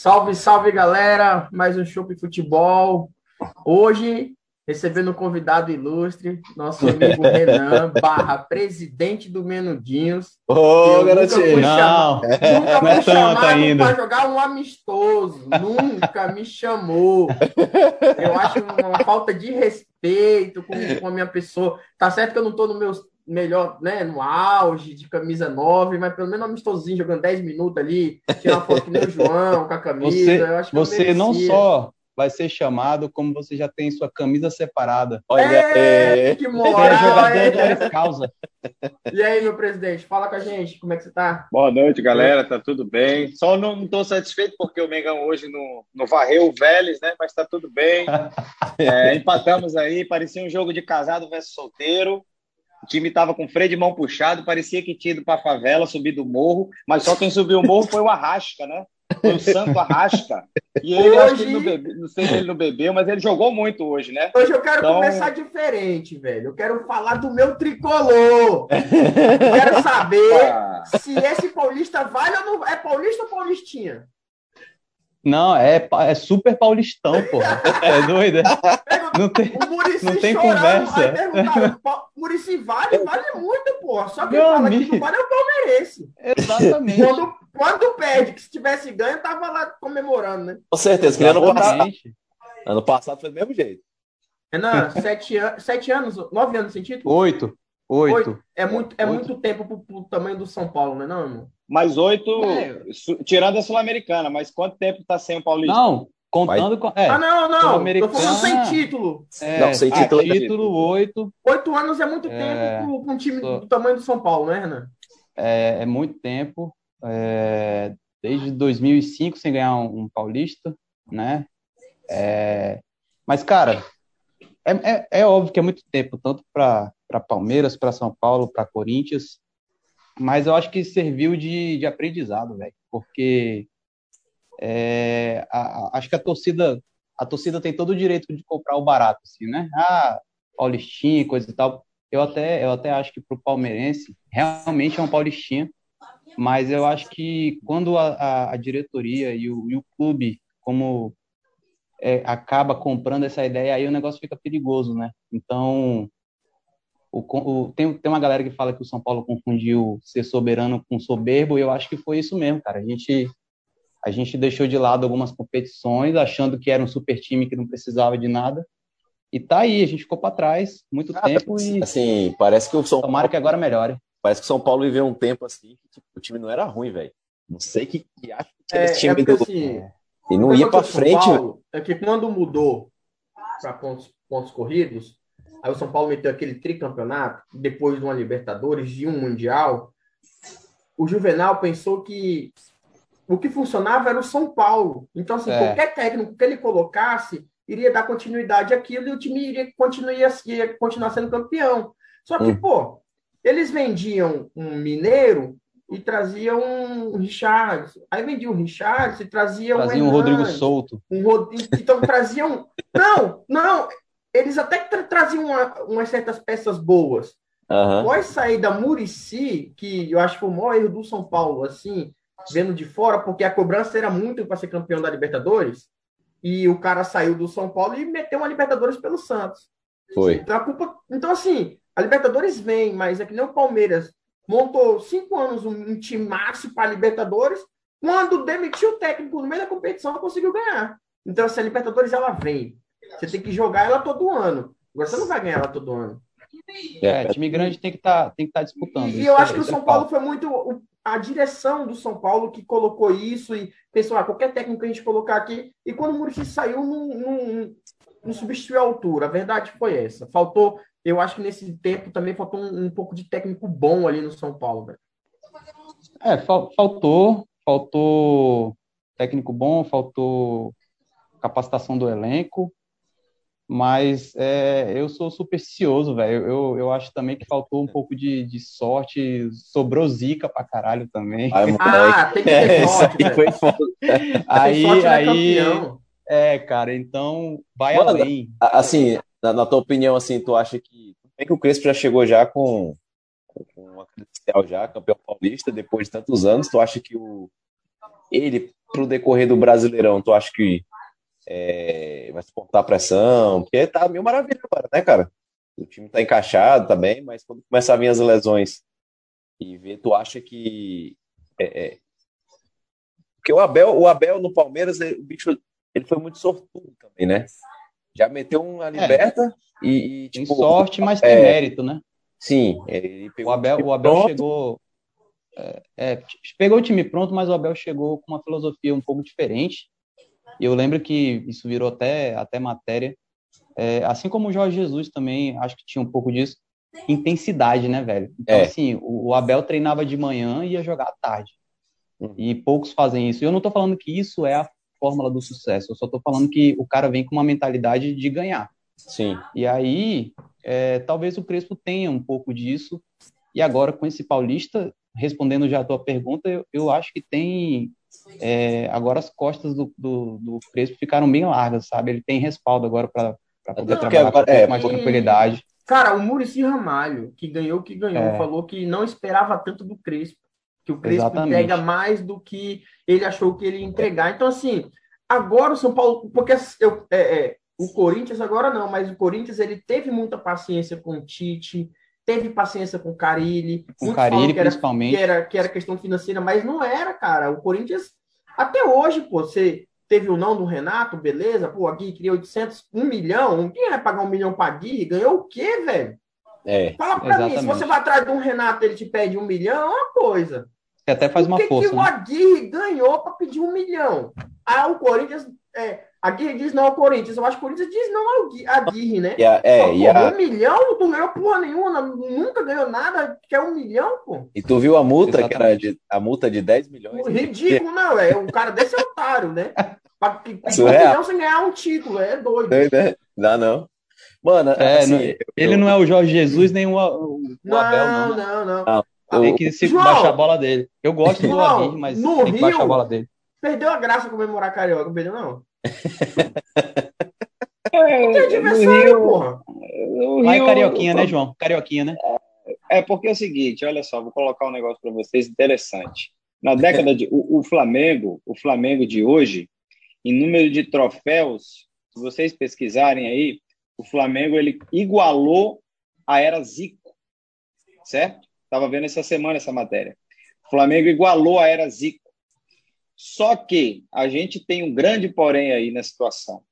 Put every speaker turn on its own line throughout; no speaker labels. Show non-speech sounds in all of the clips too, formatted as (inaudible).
Salve, salve galera! Mais um Chopp Futebol. Hoje, recebendo um convidado ilustre, nosso amigo (laughs) Renan, barra presidente do Menudinhos.
Ô, oh, garotinho!
Não, nunca fui (laughs) chamado para jogar um amistoso. Nunca me chamou. Eu acho uma falta de respeito com, com a minha pessoa. Tá certo que eu não estou no meu melhor, né, no auge de camisa 9, mas pelo menos um amistosinho jogando 10 minutos ali, tirar uma foto nem o João com a camisa.
Você, eu acho que você não só vai ser chamado, como você já tem sua camisa separada.
Olha, é, é... que moral, é jogador
é. causa.
E aí, meu presidente, fala com a gente, como é que você tá?
Boa noite, galera, tá tudo bem. Só não estou satisfeito porque o Mengão hoje não, não varreu o Vélez, né, mas tá tudo bem. (laughs) É, empatamos aí, parecia um jogo de casado versus solteiro. O time estava com freio de mão puxado, parecia que tinha ido para a favela, subido o morro, mas só quem subiu o morro foi o Arrasca, né? Foi o Santo Arrasca. E ele, hoje... acho que ele não, bebe... não sei se ele não bebeu, mas ele jogou muito hoje, né?
Hoje eu quero então... começar diferente, velho. Eu quero falar do meu tricolor. quero saber (laughs) se esse paulista vale ou não. É paulista ou paulistinha?
Não, é, é super paulistão, porra. É doido? Não tem, não tem conversa.
Murici vale, vale muito, porra. Só que Meu fala amigo. que não vale é o palmeirense.
Exatamente.
Quando, quando perde, que se tivesse ganho, tava lá comemorando, né?
Com certeza, passado. Ano passado foi do mesmo jeito.
Renan, sete, an sete anos, nove anos sem título?
Oito. Oito. Oito.
É muito, é Oito. muito tempo pro, pro tamanho do São Paulo, né, não, irmão?
Mais oito, é. tirando a Sul-Americana, mas quanto tempo tá sem o Paulista?
Não, contando com.
É, ah, não, não. Tô falando sem título.
É, não, sem título. Ah, título, oito.
Oito anos é muito é, tempo para um time do tamanho do São Paulo, né, Renan?
É, é muito tempo. É, desde 2005 sem ganhar um, um Paulista, né? É, mas, cara, é, é, é, óbvio que é muito tempo, tanto para Palmeiras, para São Paulo, para Corinthians mas eu acho que serviu de, de aprendizado, velho, porque é, a, a, acho que a torcida a torcida tem todo o direito de comprar o barato, assim, né? Ah, Paulistinha, coisa e tal. Eu até, eu até acho que para o palmeirense realmente é um Paulistinha, mas eu acho que quando a, a, a diretoria e o, e o, clube, como é, acaba comprando essa ideia, aí o negócio fica perigoso, né? Então, o, o, tem, tem uma galera que fala que o São Paulo confundiu ser soberano com soberbo, e eu acho que foi isso mesmo, cara. A gente, a gente deixou de lado algumas competições, achando que era um super time que não precisava de nada. E tá aí, a gente ficou para trás muito ah, tempo e.
Assim, parece que o São
Tomara Paulo. que agora melhore.
Parece que o São Paulo viveu um tempo assim que tipo, o time não era ruim, velho. Não sei que, que acha
que é, esse time é do... assim,
E não ia para frente. Paulo,
é que quando mudou para pontos, pontos corridos, Aí o São Paulo meteu aquele tricampeonato, depois de uma Libertadores, de um Mundial. O Juvenal pensou que o que funcionava era o São Paulo. Então, assim, é. qualquer técnico que ele colocasse iria dar continuidade àquilo e o time iria continuar, iria continuar sendo campeão. Só que, hum. pô, eles vendiam um Mineiro e traziam um Richard. Aí vendiam um Richard e traziam
trazia um, um Rodrigo Souto.
Um Rod... Então traziam. Não, não, eles até tra traziam uma, umas certas peças boas. Uhum. Após sair da Murici, que eu acho que foi o maior erro do São Paulo, assim, vendo de fora, porque a cobrança era muito para ser campeão da Libertadores, e o cara saiu do São Paulo e meteu uma Libertadores pelo Santos.
Foi.
Então, culpa... então assim, a Libertadores vem, mas é que nem o Palmeiras montou cinco anos um, um time máximo para a Libertadores, quando demitiu o técnico no meio da competição, não conseguiu ganhar. Então, assim, a Libertadores ela vem. Você tem que jogar ela todo ano. Agora você não vai ganhar ela todo ano.
É, time grande tem que estar tá, tem que tá disputando.
E, eu acho que o é São Paulo foi muito a direção do São Paulo que colocou isso e pensou, ah, qualquer técnico que a gente colocar aqui. E quando o Murici saiu, não, não, não substituiu a altura. A verdade foi essa. Faltou, eu acho que nesse tempo também faltou um, um pouco de técnico bom ali no São Paulo. Velho.
É, faltou, faltou técnico bom, faltou capacitação do elenco. Mas é, eu sou supersticioso, velho. Eu, eu acho também que faltou um pouco de, de sorte. Sobrou zica pra caralho também.
Ai, (laughs) ah, tem que ter é, sorte, aí foi foda.
Aí, sorte é aí, é, cara, então vai Mano, além.
Assim, na, na, tua opinião, assim, tu acha que... É que o Crespo já chegou já com, com uma credencial já, campeão paulista, depois de tantos anos? Tu acha que o, ele
pro decorrer do Brasileirão, tu acha que é, vai suportar pressão? Porque tá mil maravilha agora, né, cara? O time tá encaixado, tá bem, mas quando começar a vir as lesões e ver, tu acha que. É, é... Porque o Abel, o Abel no Palmeiras, o bicho, ele foi muito sortudo também, né? Já meteu uma liberta é, e,
e. Tipo, tem sorte, mas tem é, mérito, né?
Sim.
o Abel, o Abel chegou. É, é, pegou o time pronto, mas o Abel chegou com uma filosofia um pouco diferente. E eu lembro que isso virou até, até matéria. É, assim como o Jorge Jesus também, acho que tinha um pouco disso. Intensidade, né, velho? Então, é. assim, o, Abel treinava de manhã e ia jogar à tarde. Uhum. E poucos fazem isso. Eu não tô falando que isso é a fórmula do sucesso. Eu só tô falando que o cara vem com uma mentalidade de ganhar.
Sim.
E aí, é, talvez o Crespo tenha um pouco disso. E agora, com esse Paulista, respondendo já a tua pergunta, eu, eu acho que tem. É, agora as costas do, do, do, Crespo ficaram bem largas, sabe? Ele tem respaldo agora para poder Não, trabalhar agora, com é, mais tranquilidade.
Cara, o Murici Ramalho, que ganhou o que ganhou, é. falou que não esperava tanto do Crespo. Que o Crespo Exatamente. entrega mais do que ele achou que ele ia entregar. Então, assim, agora o São Paulo. Porque eu, é, é o Corinthians agora não, mas o Corinthians ele teve muita paciência com o Tite, teve paciência com o Carilli.
Com o Carilli, que era, principalmente.
Que era, que era questão financeira, mas não era, cara. O Corinthians, até hoje, pô, você teve o não do Renato, beleza? Pô, a Gui queria 800, 1 milhão. Quem vai pagar um milhão pra Gui? Ganhou o quê, velho?
É,
Fala pra exatamente. mim, se você vai atrás de um Renato ele te pede um milhão, é uma coisa.
Você até faz uma
que
força.
O que né? o Aguirre ganhou para pedir um milhão? Ah, o Corinthians é, a Guirre diz não ao Corinthians. Eu acho que o Corinthians diz não ao a Guirre, né?
E a, é, pô, e a...
Um milhão? Tu ganhou porra nenhuma, nunca ganhou nada, quer um milhão, pô.
E tu viu a multa, Exatamente. que era de, a multa de 10 milhões?
Ridículo, não, é. Um cara desse é otário, né? (laughs) Pra pedir um milhão sem ganhar um título, é doido. Doido,
né? Dá não. Mano,
é, assim, não, eu, ele não é o Jorge Jesus nem o, o,
não,
Abel,
não. Né? Não, não, não.
Tem que se João, baixar a bola dele. Eu gosto do Aguirre, mas tem que Rio, baixar a bola dele.
Perdeu a graça comemorar Carioca, não perdeu, não?
É, adversário, porra.
Lá é Carioquinha, né, João? Carioquinha, né?
É, é porque é o seguinte, olha só, vou colocar um negócio para vocês interessante. Na década de o, o, Flamengo, o Flamengo de hoje, em número de troféus, se vocês pesquisarem aí, o Flamengo ele igualou a era Zico, certo? Tava vendo essa semana essa matéria. O Flamengo igualou a era Zico. Só que a gente tem um grande porém aí na situação.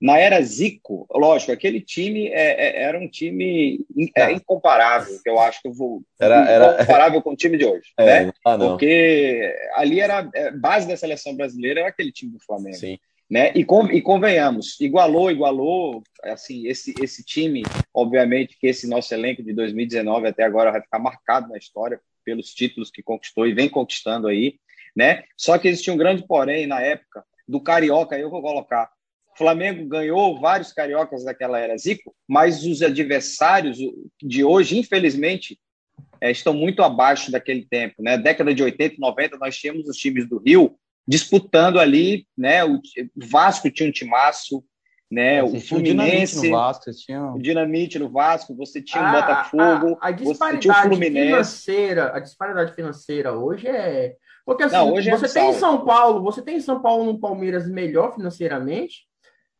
Na era Zico, lógico, aquele time é, é, era um time é, é, incomparável, que eu acho que eu vou. Era, era incomparável com o time de hoje. É, né? Ah, Porque ali era. É, base da seleção brasileira era aquele time do Flamengo. Sim. Né? E, com, e convenhamos, igualou, igualou, assim, esse, esse time, obviamente que esse nosso elenco de 2019 até agora vai ficar marcado na história pelos títulos que conquistou e vem conquistando aí, né? Só que existia um grande porém na época do Carioca, eu vou colocar. O Flamengo ganhou vários cariocas daquela era Zico, mas os adversários de hoje, infelizmente, é, estão muito abaixo daquele tempo, né? Década de 80 e 90, nós tínhamos os times do Rio disputando ali, né? O Vasco tinha um timaço, né? o Fluminense,
o, Vasco,
tinha... o Dinamite no Vasco, você tinha o Botafogo,
a, a, a disparidade financeira, a disparidade financeira hoje é porque assim, não, é você tem em São Paulo, você tem em São Paulo no Palmeiras melhor financeiramente,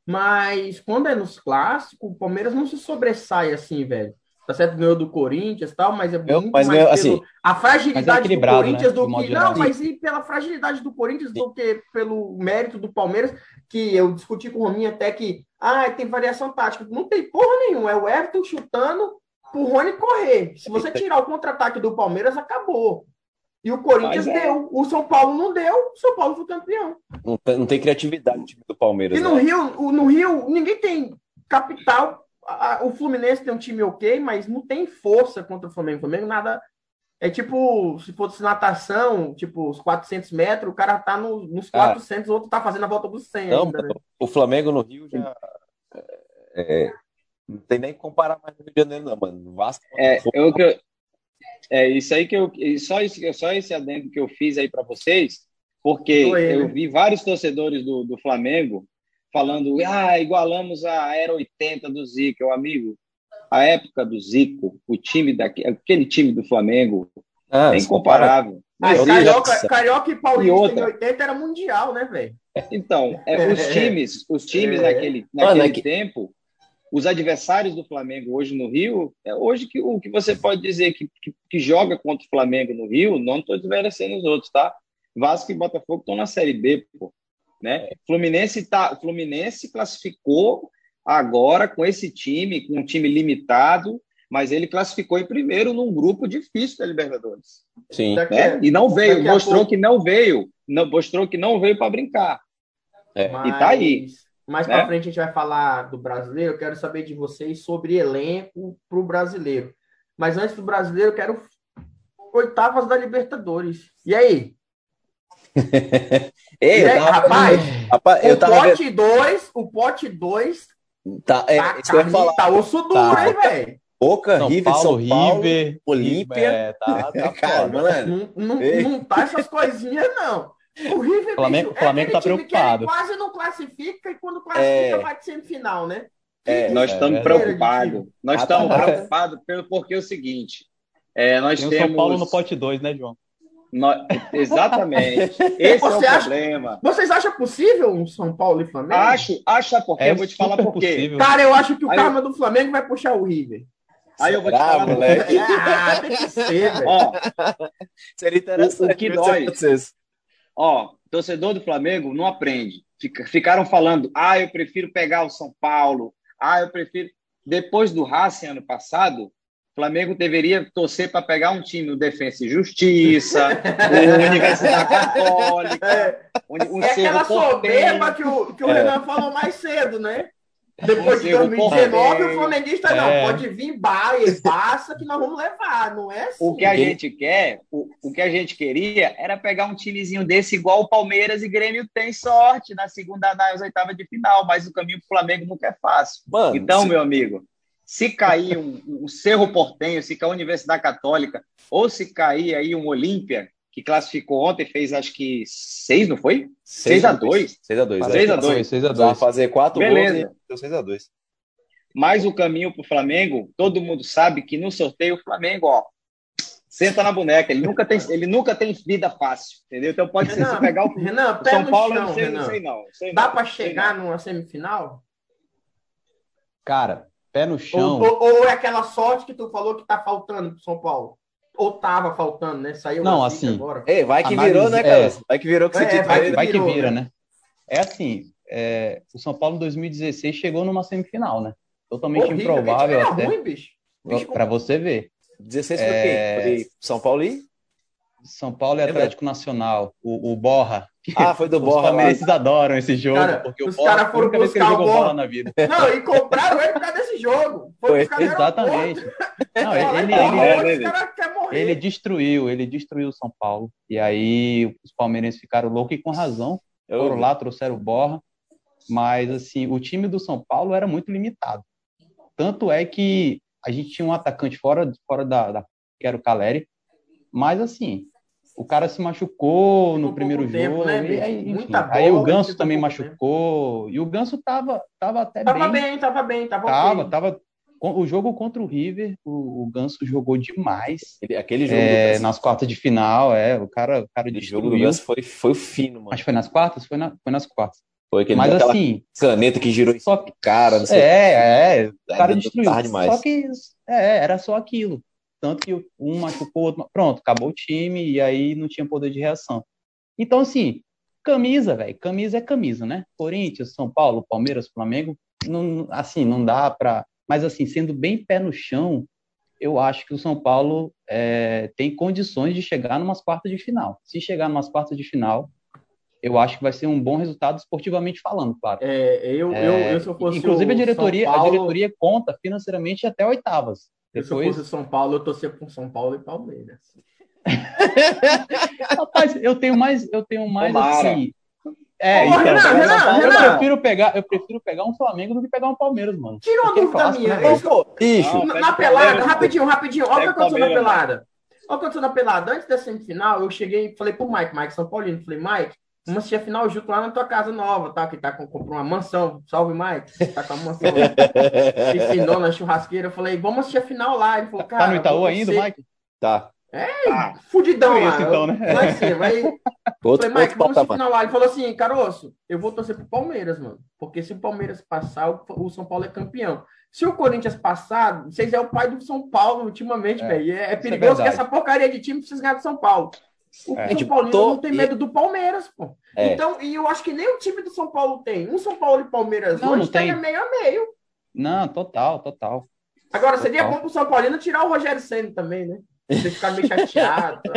mas quando é nos clássicos, o Palmeiras não se sobressai assim, velho. Tá certo, ganhou do Corinthians e tal, mas é muito
mas mais assim,
a fragilidade é do Corinthians né, do que. Não, mas e pela fragilidade do Corinthians Sim. do que pelo mérito do Palmeiras, que eu discuti com o Rominho até que ah, tem variação tática. Não tem porra nenhuma, é o Everton chutando pro Rony correr. Se você tirar o contra-ataque do Palmeiras, acabou. E o Corinthians é. deu. O São Paulo não deu, o São Paulo foi campeão.
Não tem, não tem criatividade no time do Palmeiras.
E no, né? Rio, no Rio, ninguém tem capital. O Fluminense tem um time ok, mas não tem força contra o Flamengo. O Flamengo nada. É tipo, se fosse natação, tipo, os 400 metros, o cara tá no, nos 400, ah. o outro tá fazendo a volta dos 100.
Não, ainda, né? o Flamengo no Rio já. É, é, não tem nem que comparar mais no Rio de Janeiro, não, mano. Vasco.
É, eu, eu, é isso aí que eu. Só, isso, só esse adendo que eu fiz aí para vocês, porque eu né? vi vários torcedores do, do Flamengo falando, ah, igualamos a Era 80 do Zico, meu amigo. A época do Zico, o time daquele aquele time do Flamengo, ah, é incomparável.
Mas Carioca, Carioca e Paulista em 80 era mundial, né, velho?
Então, é, os (laughs) times, os times é. naquele, naquele Mano, é que... tempo, os adversários do Flamengo hoje no Rio, é hoje que o que você pode dizer que, que, que joga contra o Flamengo no Rio, não estou desmerecendo os outros, tá? Vasco e Botafogo estão na Série B, pô. Né? Fluminense tá, Fluminense classificou agora com esse time, com um time limitado, mas ele classificou em primeiro num grupo difícil da Libertadores.
Sim.
Né? E não veio, mostrou pouco... que não veio, não, mostrou que não veio para brincar.
É. Mas, e tá aí. Mais né? para frente a gente vai falar do brasileiro. Eu quero saber de vocês sobre elenco para o brasileiro. Mas antes do brasileiro, eu quero oitavas da Libertadores. E aí? (laughs)
Ei,
e aí, tava... rapaz, rapaz, o pote 2, o pote 2
tá, é, tá,
tá, tá osso duro, tá. hein, velho?
Boca, São River,
Paulo,
São Paulo,
River,
Olímpia.
É, tá, tá (laughs)
Cara, mano. Não, não, não tá essas coisinhas, não. O River,
Flamengo, bicho, Flamengo é tá preocupado.
quase não classifica e quando classifica é... vai de semifinal, né?
É, nós estamos é, preocupados. Nós estamos (laughs) preocupados pelo porque é o seguinte. É, nós Tem temos.
São Paulo no pote 2, né, João?
Nós... Exatamente. (laughs) Esse Você é o acha... problema.
Vocês acham possível um São Paulo e Flamengo?
Acho, acho porque é eu vou te falar por quê.
Cara, eu acho que o Aí karma eu... do Flamengo vai puxar o River.
Aí eu vou te falar.
Moleque. ah, tem que ser, velho. Ó,
Seria interessante. O, o que dói. Ó, torcedor do Flamengo não aprende. Ficaram falando, ah, eu prefiro pegar o São Paulo. Ah, eu prefiro. Depois do Racing ano passado, o Flamengo deveria torcer para pegar um time, o Defensa e Justiça, o (laughs) Universidade Católica.
É, um, é aquela soberba que o, que o é. Renan falou mais cedo, né? Depois de 2019, o flamenguista não, é. pode vir e passa que nós vamos levar, não é assim.
O que a gente quer, o, o que a gente queria era pegar um timezinho desse igual o Palmeiras e Grêmio tem sorte na segunda, nas oitavas de final, mas o caminho pro Flamengo nunca é fácil. Mano, então, se... meu amigo, se cair um, um Cerro Portenho, se cair a Universidade Católica, ou se cair aí um Olímpia, que classificou ontem, fez acho que seis, não foi? 6 a 2
6 a 2
6 a 2
6 a 2
fazer quatro
Beleza. gols
e 6 a 2
Mas o caminho para o Flamengo, todo mundo sabe que no sorteio o Flamengo, ó, senta na boneca. Ele nunca tem, ele nunca tem vida fácil, entendeu? Então pode Renan, ser se pegar o,
Renan,
o São Paulo,
chão,
não, sei, não sei não. Sei
Dá para chegar numa semifinal?
Cara, pé no chão.
Ou, ou, ou, é aquela sorte que tu falou que tá faltando pro São Paulo? Ou tava faltando, né? Saiu
Não, assim.
Agora.
Ei, vai que análise, virou, né, cara? É, vai que virou que você
é, vai, vai, que vira, né? né? É assim, é, o São Paulo em 2016 chegou numa semifinal, né? Totalmente Horrível, improvável até.
Ruim, bicho. bicho
para você ver.
16 foi é... quem? Foi São Paulo e
São Paulo e Atlético Nacional, o, o Borra.
Ah, foi do (laughs) Borra.
Os palmeirenses adoram esse jogo, cara, porque
os caras foram buscar o Borra na vida. Não, e compraram ele por causa desse jogo.
Foi, foi. Exatamente. Não, ele, ele, ele, ele, destruiu, ele destruiu o São Paulo. E aí os palmeirenses ficaram loucos e com razão. Foram lá, trouxeram o Borra. Mas, assim, o time do São Paulo era muito limitado. Tanto é que a gente tinha um atacante fora, fora da, da que era o Caleri, mas, assim, o cara se machucou no primeiro jogo. Tempo, né, e aí, bola, aí o Ganso também machucou. Tempo. E o Ganso tava, tava até
tava
bem.
bem. Tava bem, tava
tava bem. Tava, O jogo contra o River, o, o Ganso jogou demais.
Ele, aquele jogo
é, nas quartas de final, é. O cara, o cara
O jogo do Ganso foi, foi fino, mano.
Acho que foi nas quartas? Foi, na, foi nas quartas.
Foi aquele
Mas assim.
Caneta que girou
só que,
cara, não
sei. É, é. O cara destruiu.
Demais.
Só que é, era só aquilo. Tanto que um machucou o outro. Pronto, acabou o time e aí não tinha poder de reação. Então, assim, camisa, velho. Camisa é camisa, né? Corinthians, São Paulo, Palmeiras, Flamengo. Não, assim, não dá pra. Mas, assim, sendo bem pé no chão, eu acho que o São Paulo é, tem condições de chegar numas quartas de final. Se chegar numas quartas de final, eu acho que vai ser um bom resultado esportivamente falando, claro.
É, eu, é, eu, eu, se eu fosse
inclusive a diretoria, Paulo... a diretoria conta financeiramente até oitavas.
Depois... Se eu fosse São Paulo, eu torcia com São Paulo e Palmeiras. (laughs)
Rapaz, eu tenho mais, eu tenho mais
Tomara.
assim. É, Ô, então, Renan, Renan, Paulo, Renan. eu prefiro pegar, eu prefiro pegar um Flamengo do que pegar um Palmeiras, mano.
Tira uma dúvida minha. Né, bicho, na, na pelada, rapidinho, rapidinho. Olha o que aconteceu na pelada. Olha o que aconteceu na pelada. Antes da semifinal, eu cheguei e falei pro Mike, Mike São Paulino, falei, Mike, Vamos assistir a final junto lá na tua casa nova, tá? Que tá com, comprou uma mansão. Salve, Mike. Tá com a mansão. (laughs) Enfinou na churrasqueira. Eu falei, vamos assistir a final lá. Ele falou, cara.
Tá no Itaú ainda, Mike?
Tá.
É, ah, fudidão lá.
Isso, então, né?
Em cima. Aí,
Outro,
falei, Mike,
outro
vamos final lá. Ele falou assim, Caroço, eu vou torcer pro Palmeiras, mano. Porque se o Palmeiras passar, o, São Paulo é campeão. Se o Corinthians passar, vocês é o pai do São Paulo ultimamente,
É,
velho. É, é
é
perigoso que
verdade.
essa porcaria de time precisa ganhar do São Paulo. O
É.
São
Tipo,
Paulino
tô-
não tem medo do Palmeiras, pô.
É.
Então, e eu acho que nem o time do São Paulo tem. Um São Paulo e Palmeiras
Não,
hoje
não tem.
tá meio a meio.
Não, total, total.
Agora, seria
Total.
bom pro São Paulino tirar o Rogério Senna também, né? Vocês ficarem meio chateados. (laughs)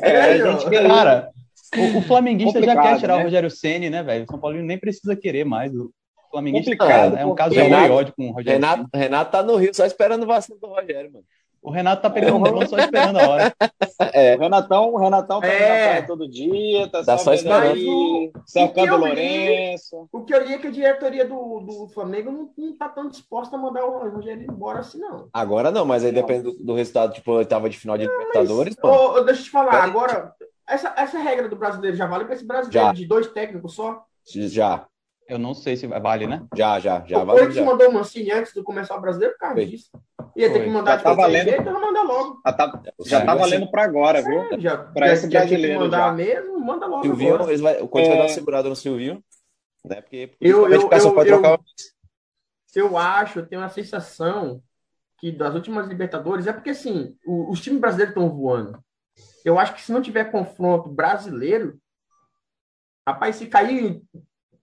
É, gente
Cara, o, o flamenguista já quer tirar
né?
o Rogério Ceni, né, velho? O São Paulo nem precisa querer mais. O flamenguista
Complicado,
é um caso de amor e ódio com o Rogério
Renato, Renato tá no Rio só esperando o vacilo do Rogério, mano.
O Renato tá pegando o balão só esperando a hora. (laughs)
É,
O Renatão, o Renatão tá
É.
na praia todo dia, tá,
Tá
só,
esperando.
aí,
O
cercando o Lourenço.
O que eu li é que a diretoria do, do Flamengo não, não tá tão disposta a mandar o Rogério embora assim, não.
agora não, mas aí
Não.
depende do, do resultado, tipo, oitava de final de Libertadores, mano.
Ô, ô, deixa eu te falar,
Peraí.
agora, essa, essa regra do brasileiro já vale para esse brasileiro
Já.
de dois técnicos só?
Já,
Eu não sei se vale, né?
já, já, já.
o Corinthians
já.
mandou o Mancini antes de começar o brasileiro por causa
Foi.
disso. Ia ter que mandar
Já
de
tá
qualquer
valendo.
jeito, então manda logo.
Já tá, já
É,
tá valendo pra agora, viu?
Já,
Pra
já,
esse brasileiro
mandar
já.
mesmo, manda logo
Silvinho,
agora.
eles vai, o Corinthians vai dar
É.
uma segurada no Silvinho, né? Porque
Eu-
principalmente
eu-
só
eu-
pode
eu-
trocar.
eu acho, eu tenho a sensação que das últimas Libertadores é porque assim, o- os times brasileiros estão voando. Eu acho que se não tiver confronto brasileiro, rapaz, se cair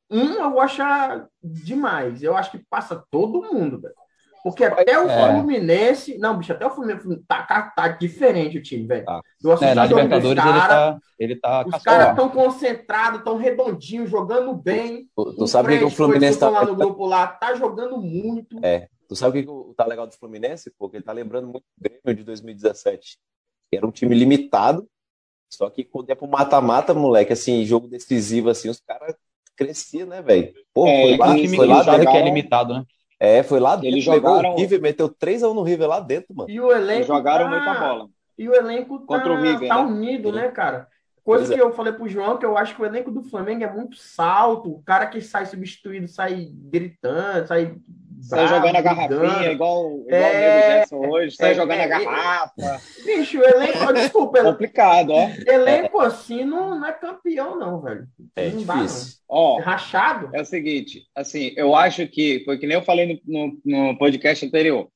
um, eu vou achar demais. Eu acho que passa todo mundo, velho. Porque até o
É.
Fluminense. Não, bicho, até o Fluminense tá, tá, tá diferente o time, velho.
Tá.
Eu assisti
É, na
o
Libertadores ele
caras,
tá, ele tá
Os caras estão concentrados, estão redondinhos, jogando bem.
Tu, tu sabe o que, o Fluminense tá.
lá no grupo lá, tá jogando muito.
É, tu sabe o que, o- tá legal do Fluminense? Porque ele tá lembrando muito do Grêmio de 2017. Que era um time limitado, só que quando é pro mata-mata, moleque, assim, jogo decisivo, assim, os caras cresciam, né, velho? Pô,
É,
foi lá,
time
foi
que
lá dentro.
que é
jogaram-
limitado, né?
É, foi lá dentro,
Eles
pegou
jogaram-
o River, meteu 3x1 no River lá dentro, mano.
E o elenco.
Jogaram
tá-
muita bola.
E o elenco tá,
Contra o River,
tá
né?
unido, né, cara? Coisa
Pois é.
que eu falei pro João, que eu acho que o elenco do Flamengo é muito salto. O cara que sai substituído sai gritando, sai.
Sai
bravo,
jogando a garrafinha, igual, igual
É,
o Nego Jackson hoje, sai
é,
jogando
é,
a garrafa.
Bicho, o elenco. Desculpa,
Complicado, ó.
elenco assim não, não é campeão, não, velho.
É
não dá,
difícil.
Ó,
É rachado.
é o seguinte, assim, eu acho que, foi que nem eu falei no, no, no podcast anterior,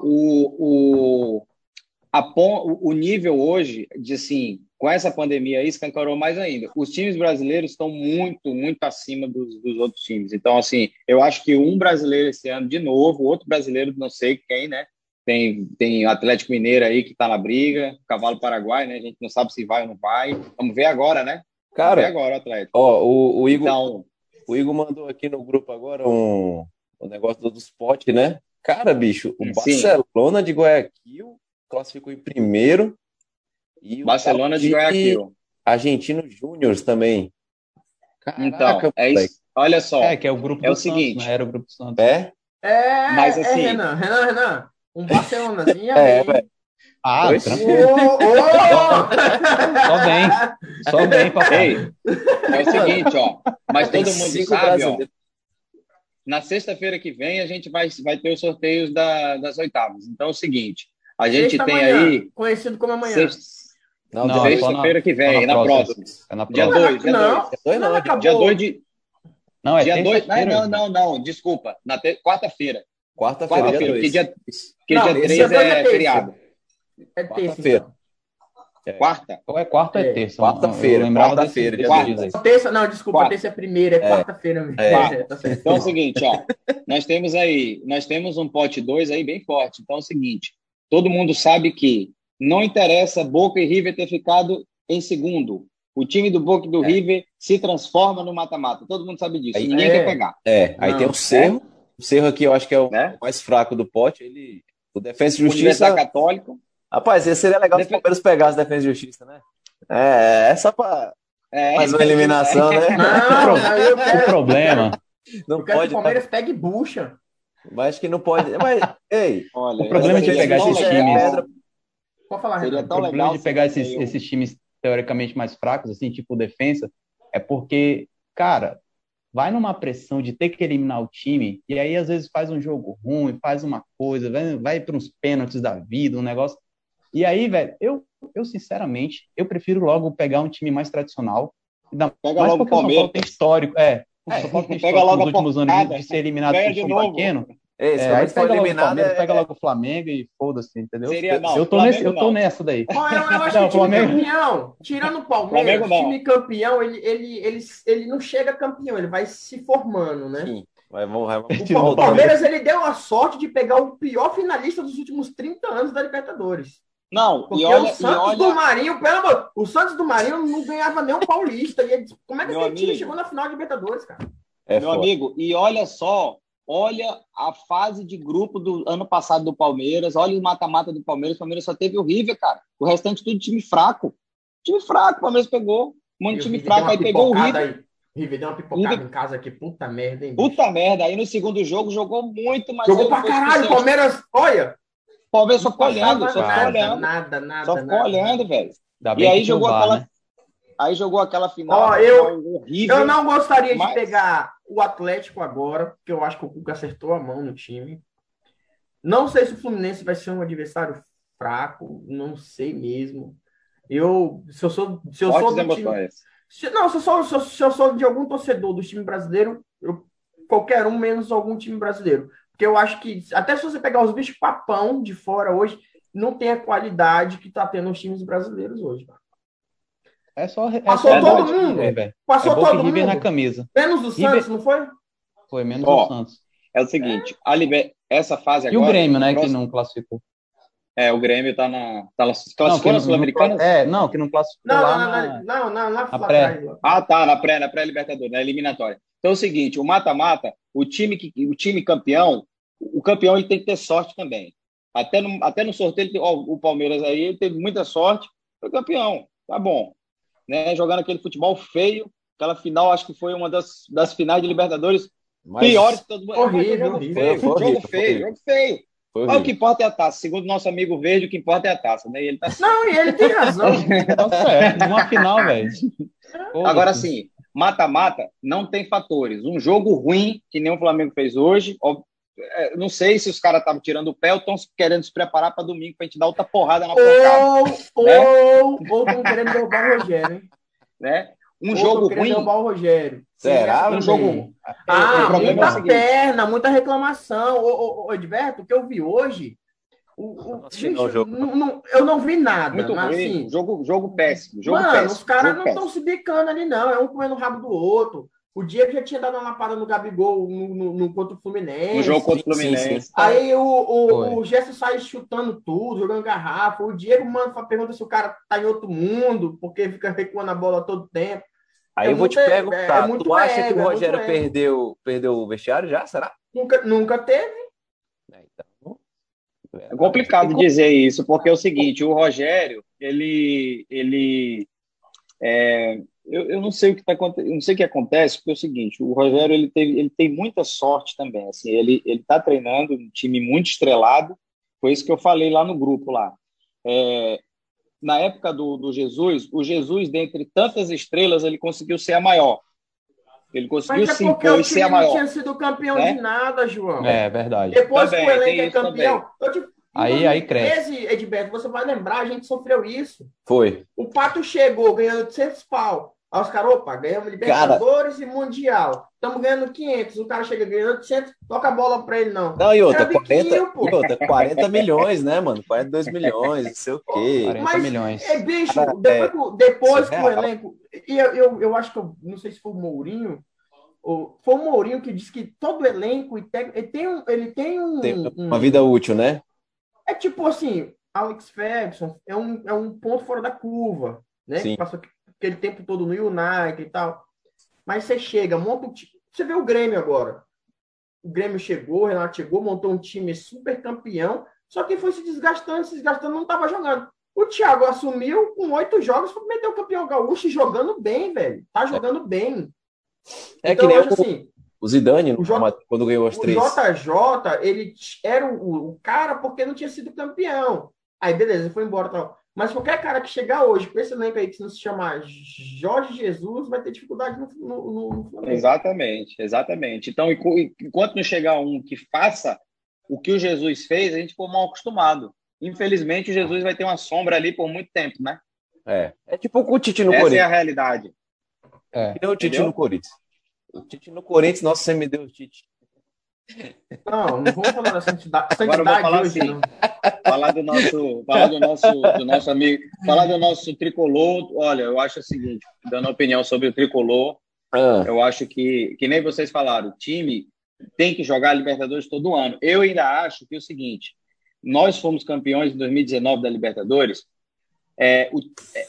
o, o, o- nível hoje, de assim, com essa pandemia aí, escancarou mais ainda. Os times brasileiros estão muito, muito acima dos, dos outros times. Então, assim, eu acho que um brasileiro esse ano, de novo, outro brasileiro, não sei quem, né? Tem, tem Atlético Mineiro aí que está na briga, Cavalo Paraguai, né? A gente não sabe se vai ou não vai. Vamos ver agora, né? Vamos ver
Cara,
agora o Atlético.
ó, o, o Igor,
Então,
o Igor mandou aqui no grupo agora um, um negócio do, do spot, né? Cara, bicho, o
Sim.
Barcelona de Guayaquil classificou em primeiro. E o
Barcelona de Guayaquil.
Argentino Júnior também.
Então,
Caraca,
é
moleque.
isso. Olha só.
É, que é o grupo
É o
do Santos,
seguinte.
né? Era o grupo do Santos.
É?
É,
Mas,
é,
assim-
Renan, Renan, Renan. Um Barcelonazinho
É,
aí.
Ah, tranquilo.
Ô, ô!
Só vem. Só vem, papai.
Ei, é o seguinte, ó. Mas todo mundo sabe, ó. Na sexta-feira que vem a gente vai, vai ter os sorteios da- das oitavas. Então é o seguinte, a gente
Sexta
tem
manhã,
aí
Conhecido como amanhã.
sexta-
Não,
Não,
sexta-feira que
só
vem,
na
na
próxima.
próxima.
É na
Dia
próxima.
dois, dia
não,
dois.
dois não,
não,
dia.
Dia 2 de.
Não, é
Dia 2. Não, não, não, não, desculpa. Na te- quarta-feira.
quarta-feira, dia
Quarta-feira, porque
2.
dia, porque
Não,
dia
esse
3
dia dois é
é feriado.
É terça.
Quarta-feira.
então.
Quarta?
Ou é quarta ou é
É,
terça?
quarta-feira, quarta-feira, dia
dois.
dia.
Terça, não, desculpa,
Quarta.
terça é primeira, é,
É.
quarta-feira mesmo.
É.
É, tá certo.
Então é o seguinte, ó. Nós temos aí, nós temos um pote 2 aí bem forte. Então é o seguinte, todo mundo sabe que não interessa Boca e River ter ficado em segundo. O time do Boca e do
É.
River se transforma no mata-mata. Todo mundo sabe disso.
Aí-
Ninguém
É.
quer pegar.
É, aí
Não.
tem o Cerro. O Cerro aqui eu acho que é o
Né?
mais fraco do pote. Ele, o Defensa e Justiça.
Católica.
Rapaz, esse seria legal se o Palmeiras pegasse Defensa e Justiça, né? É, é só pra
É,
mais uma eliminação, né? (laughs)
Não, não, eu
O problema,
Não
eu quero que
pode,
o Palmeiras pegue bucha.
Mas acho que não pode. Mas, ei, (laughs)
Olha,
O problema
de pegar esses
legal.
times- pedra-
Pode falar,
Seria tão
o problema
legal
de pegar esses, esses times teoricamente mais fracos, assim, tipo defensa, é porque, cara, vai numa pressão de ter que eliminar o time, e aí às vezes faz um jogo ruim, faz uma coisa, vai, vai para uns pênaltis da vida, um negócio. E aí, velho, eu, eu sinceramente, eu prefiro logo pegar um time mais tradicional, ainda
Pega
mais
logo
porque o
o
São Paulo
Palmeiras.
tem histórico, é, o
É,
São Paulo tem
pega logo
nos
a
últimos anos de, ser eliminado por time
novo.
pequeno.
É,
É, aí pega logo o Palmeiras,
é-
pega logo o Flamengo e foda-se, entendeu?
Seria, não,
eu tô,
Flamengo
nesse, eu tô
não.
nessa daí.
Ó, eu, eu (laughs) acho
Não,
que o time
Flamengo-
campeão, tirando o Palmeiras,
Flamengo
o
não.
time campeão, ele, ele, ele, ele não chega campeão, ele vai se formando, né?
Sim. Vai, vai,
Pa- (laughs) o Palmeiras ele deu a sorte de pegar o pior finalista dos últimos 30 anos da Libertadores.
Não,
Porque
e olha,
o
e
Santos do
olha,
Marinho, pelo amor, o Santos do Marinho não ganhava nem um paulista. E como é que aquele time chegou na final da Libertadores, cara?
É
meu
foda.
amigo, e olha só, olha a fase de grupo do ano passado do Palmeiras, olha o mata-mata do Palmeiras, o Palmeiras só teve o River, cara. O restante tudo time fraco. Time fraco, o Palmeiras pegou. Um monte de
o
time fraco, aí pegou o River.
aí. O River deu uma pipocada
River-
em casa aqui, puta merda, hein? bicho?
Puta merda, aí no segundo jogo jogou muito, mas
Jogou pra caralho, o. Palmeiras, olha.
O Palmeiras só ficou olhando, só ficou
nada,
olhando.
Nada, nada,
Só ficou olhando, velho. E aí jogou
VAR,
aquela-
né?
Aí jogou aquela final,
Ó, eu-
horrível.
Eu não gostaria de
Mas-
pegar o Atlético agora, porque eu acho que o Cuca acertou a mão no time. Não sei se o Fluminense vai ser um adversário fraco, não sei mesmo. Eu, se eu sou, se eu sou do time, se, não, se eu, sou, se, eu, se eu sou de algum torcedor do time brasileiro, eu, qualquer um menos algum time brasileiro. Porque eu acho que, até se você pegar os bichos papão de fora hoje, não tem a qualidade que tá tendo os times brasileiros hoje.
É só. É
Passou
só
todo
mundo.
É
Passou
e
todo
River na
mundo.
camisa.
Menos o
River-
Santos, não foi?
Foi menos
Ó,
o Santos.
É o seguinte, a Liber... essa fase
E
agora...
o Grêmio, né, que
próximo-
não classificou.
É, o Grêmio tá na... Tá
Não,
classificou
que
na Sul-Americana?
é, não, que não classificou
Não,
lá
não,
na-
não, não, não, lá,
na
lá
pré.
Ah, tá, na pré, na pré-libertadores, na eliminatória. Então é o seguinte, o mata-mata, o time que o time campeão, o campeão ele tem que ter sorte também. Até no, até no sorteio, tem- ó, o Palmeiras aí ele teve muita sorte, foi campeão, tá bom. Né, jogando aquele futebol feio, aquela final, acho que foi uma das, das finais de Libertadores
Mas
piores de todo mundo.
Horrível,
jogo
horrível.
feio,
Foi
jogo
horrível, foi
feio, jogo feio. Mas o que importa é a taça. Segundo nosso amigo Verde, o que importa é a taça, né? E ele tá
Não, e ele tem razão. (laughs)
Tá certo, numa final, velho.
Agora sim, mata-mata não tem fatores. Um jogo ruim, que nem o Flamengo fez hoje, ó, é, não sei se os caras estavam tirando o pé ou estão querendo se preparar para domingo para a gente dar outra porrada na porrada,
ou,
Né?
estão querendo derrubar o Rogério, hein?
né? Um
Ou
jogo ruim,
derrubar o Rogério.
Será?
Um jogo
Ah,
é
muita
seguinte.
perna, muita reclamação. Ô, ô, ô, Edberto, o que eu vi hoje. O, o, bicho,
não jogo.
não- não- eu não vi nada.
muito
mas,
ruim,
assim,
jogo, jogo péssimo, jogo
mano,
péssimo.
os caras não estão se bicando ali, não. É um comendo o rabo do outro. O Diego já tinha dado uma lapada no Gabigol no, no, no contra o Fluminense.
No jogo contra o
sim, sim,
Fluminense.
Aí o, o, o Gerson sai chutando tudo, jogando garrafa. O Diego manda pergunta se o cara tá em outro mundo, porque fica recuando a bola todo tempo.
Aí
É
eu vou te
é-
perguntar,
é muito
tu acha
ego,
que o
é
Rogério perdeu, perdeu o vestiário já? Será?
Nunca, nunca teve.
É, então,
É complicado dizer isso, porque é o seguinte, o Rogério, ele, ele, é, eu, eu não sei o que tá, não sei o que acontece, porque é o seguinte, o Rogério ele teve, ele tem muita sorte também, assim, ele ele está treinando um time muito estrelado, foi isso que eu falei lá no grupo lá. É, na época do, do Jesus, o Jesus dentre tantas estrelas ele conseguiu ser a maior, ele conseguiu
Mas é
se
porque
impor
o
e ser
time
a
não
maior.
tinha sido campeão
né?
de nada, João.
É, verdade.
Depois
Também,
que o elenco é campeão. Eu te- em
Aí- aí cresce.
2013, Edberto, você vai lembrar, a gente sofreu isso.
Foi.
O Pato chegou ganhando 800 pau. Aí os caras, opa, ganhamos Libertadores e Mundial. Estamos ganhando 500. O cara chega ganhando 800, toca a bola pra ele, não.
Não, e outra,
Era biquinho,
40,
pô.
e outra, 40 milhões, né, mano? 42 milhões, não sei o quê.
40
Mas
milhões.
É, bicho,
Cara,
depois, que o- depois que o
surreal.
elenco. E eu, eu, eu acho que eu não sei se foi o Mourinho. Ou, foi o Mourinho que disse que todo elenco e ele tem um. Ele tem um,
Tem
um-
uma vida útil, né?
É tipo assim, Alex Ferguson é um, é um ponto fora da curva, né?
Sim.
Que passou aquele tempo todo no United e tal. Mas você chega, monta um time. Você vê o Grêmio agora. O Grêmio chegou, o Renato chegou, montou um time super campeão, só que foi se desgastando, se desgastando, não estava jogando. O Thiago assumiu com oito jogos, foi meter o campeão gaúcho jogando bem, velho. Tá jogando bem.
É
então,
que nem o,
assim,
o Zidane,
o J-
numa- quando ganhou as
o
três.
JJ, ele era o, o cara porque não tinha sido campeão. Aí, beleza, ele foi embora. Tal. Mas qualquer cara que chegar hoje com esse elenco aí que se não se chamar Jorge Jesus vai ter dificuldade no, no, no Flamengo.
Exatamente, exatamente. Então, enquanto não chegar um que faça o que o Jesus fez, a gente ficou mal acostumado. Infelizmente, o Jesus vai ter uma sombra ali por muito tempo, né?
É. É tipo o Tite no
Essa
Corinthians.
é a realidade.
É. O Tite
Entendeu?
no Corinthians. O Tite no Corinthians, nossa, você me deu o Tite.
Não, não vamos falar da santidade,
Agora eu vou
santidade
falar
hoje,
assim.
não.
falar do nosso, falar do nosso, do nosso amigo, falar do nosso tricolor. Olha, eu acho o seguinte, dando opinião sobre o tricolor,
Ah,
eu acho que, que nem vocês falaram, o time tem que jogar a Libertadores todo ano. Eu ainda acho que é o seguinte, nós fomos campeões em 2019 da Libertadores, é, o-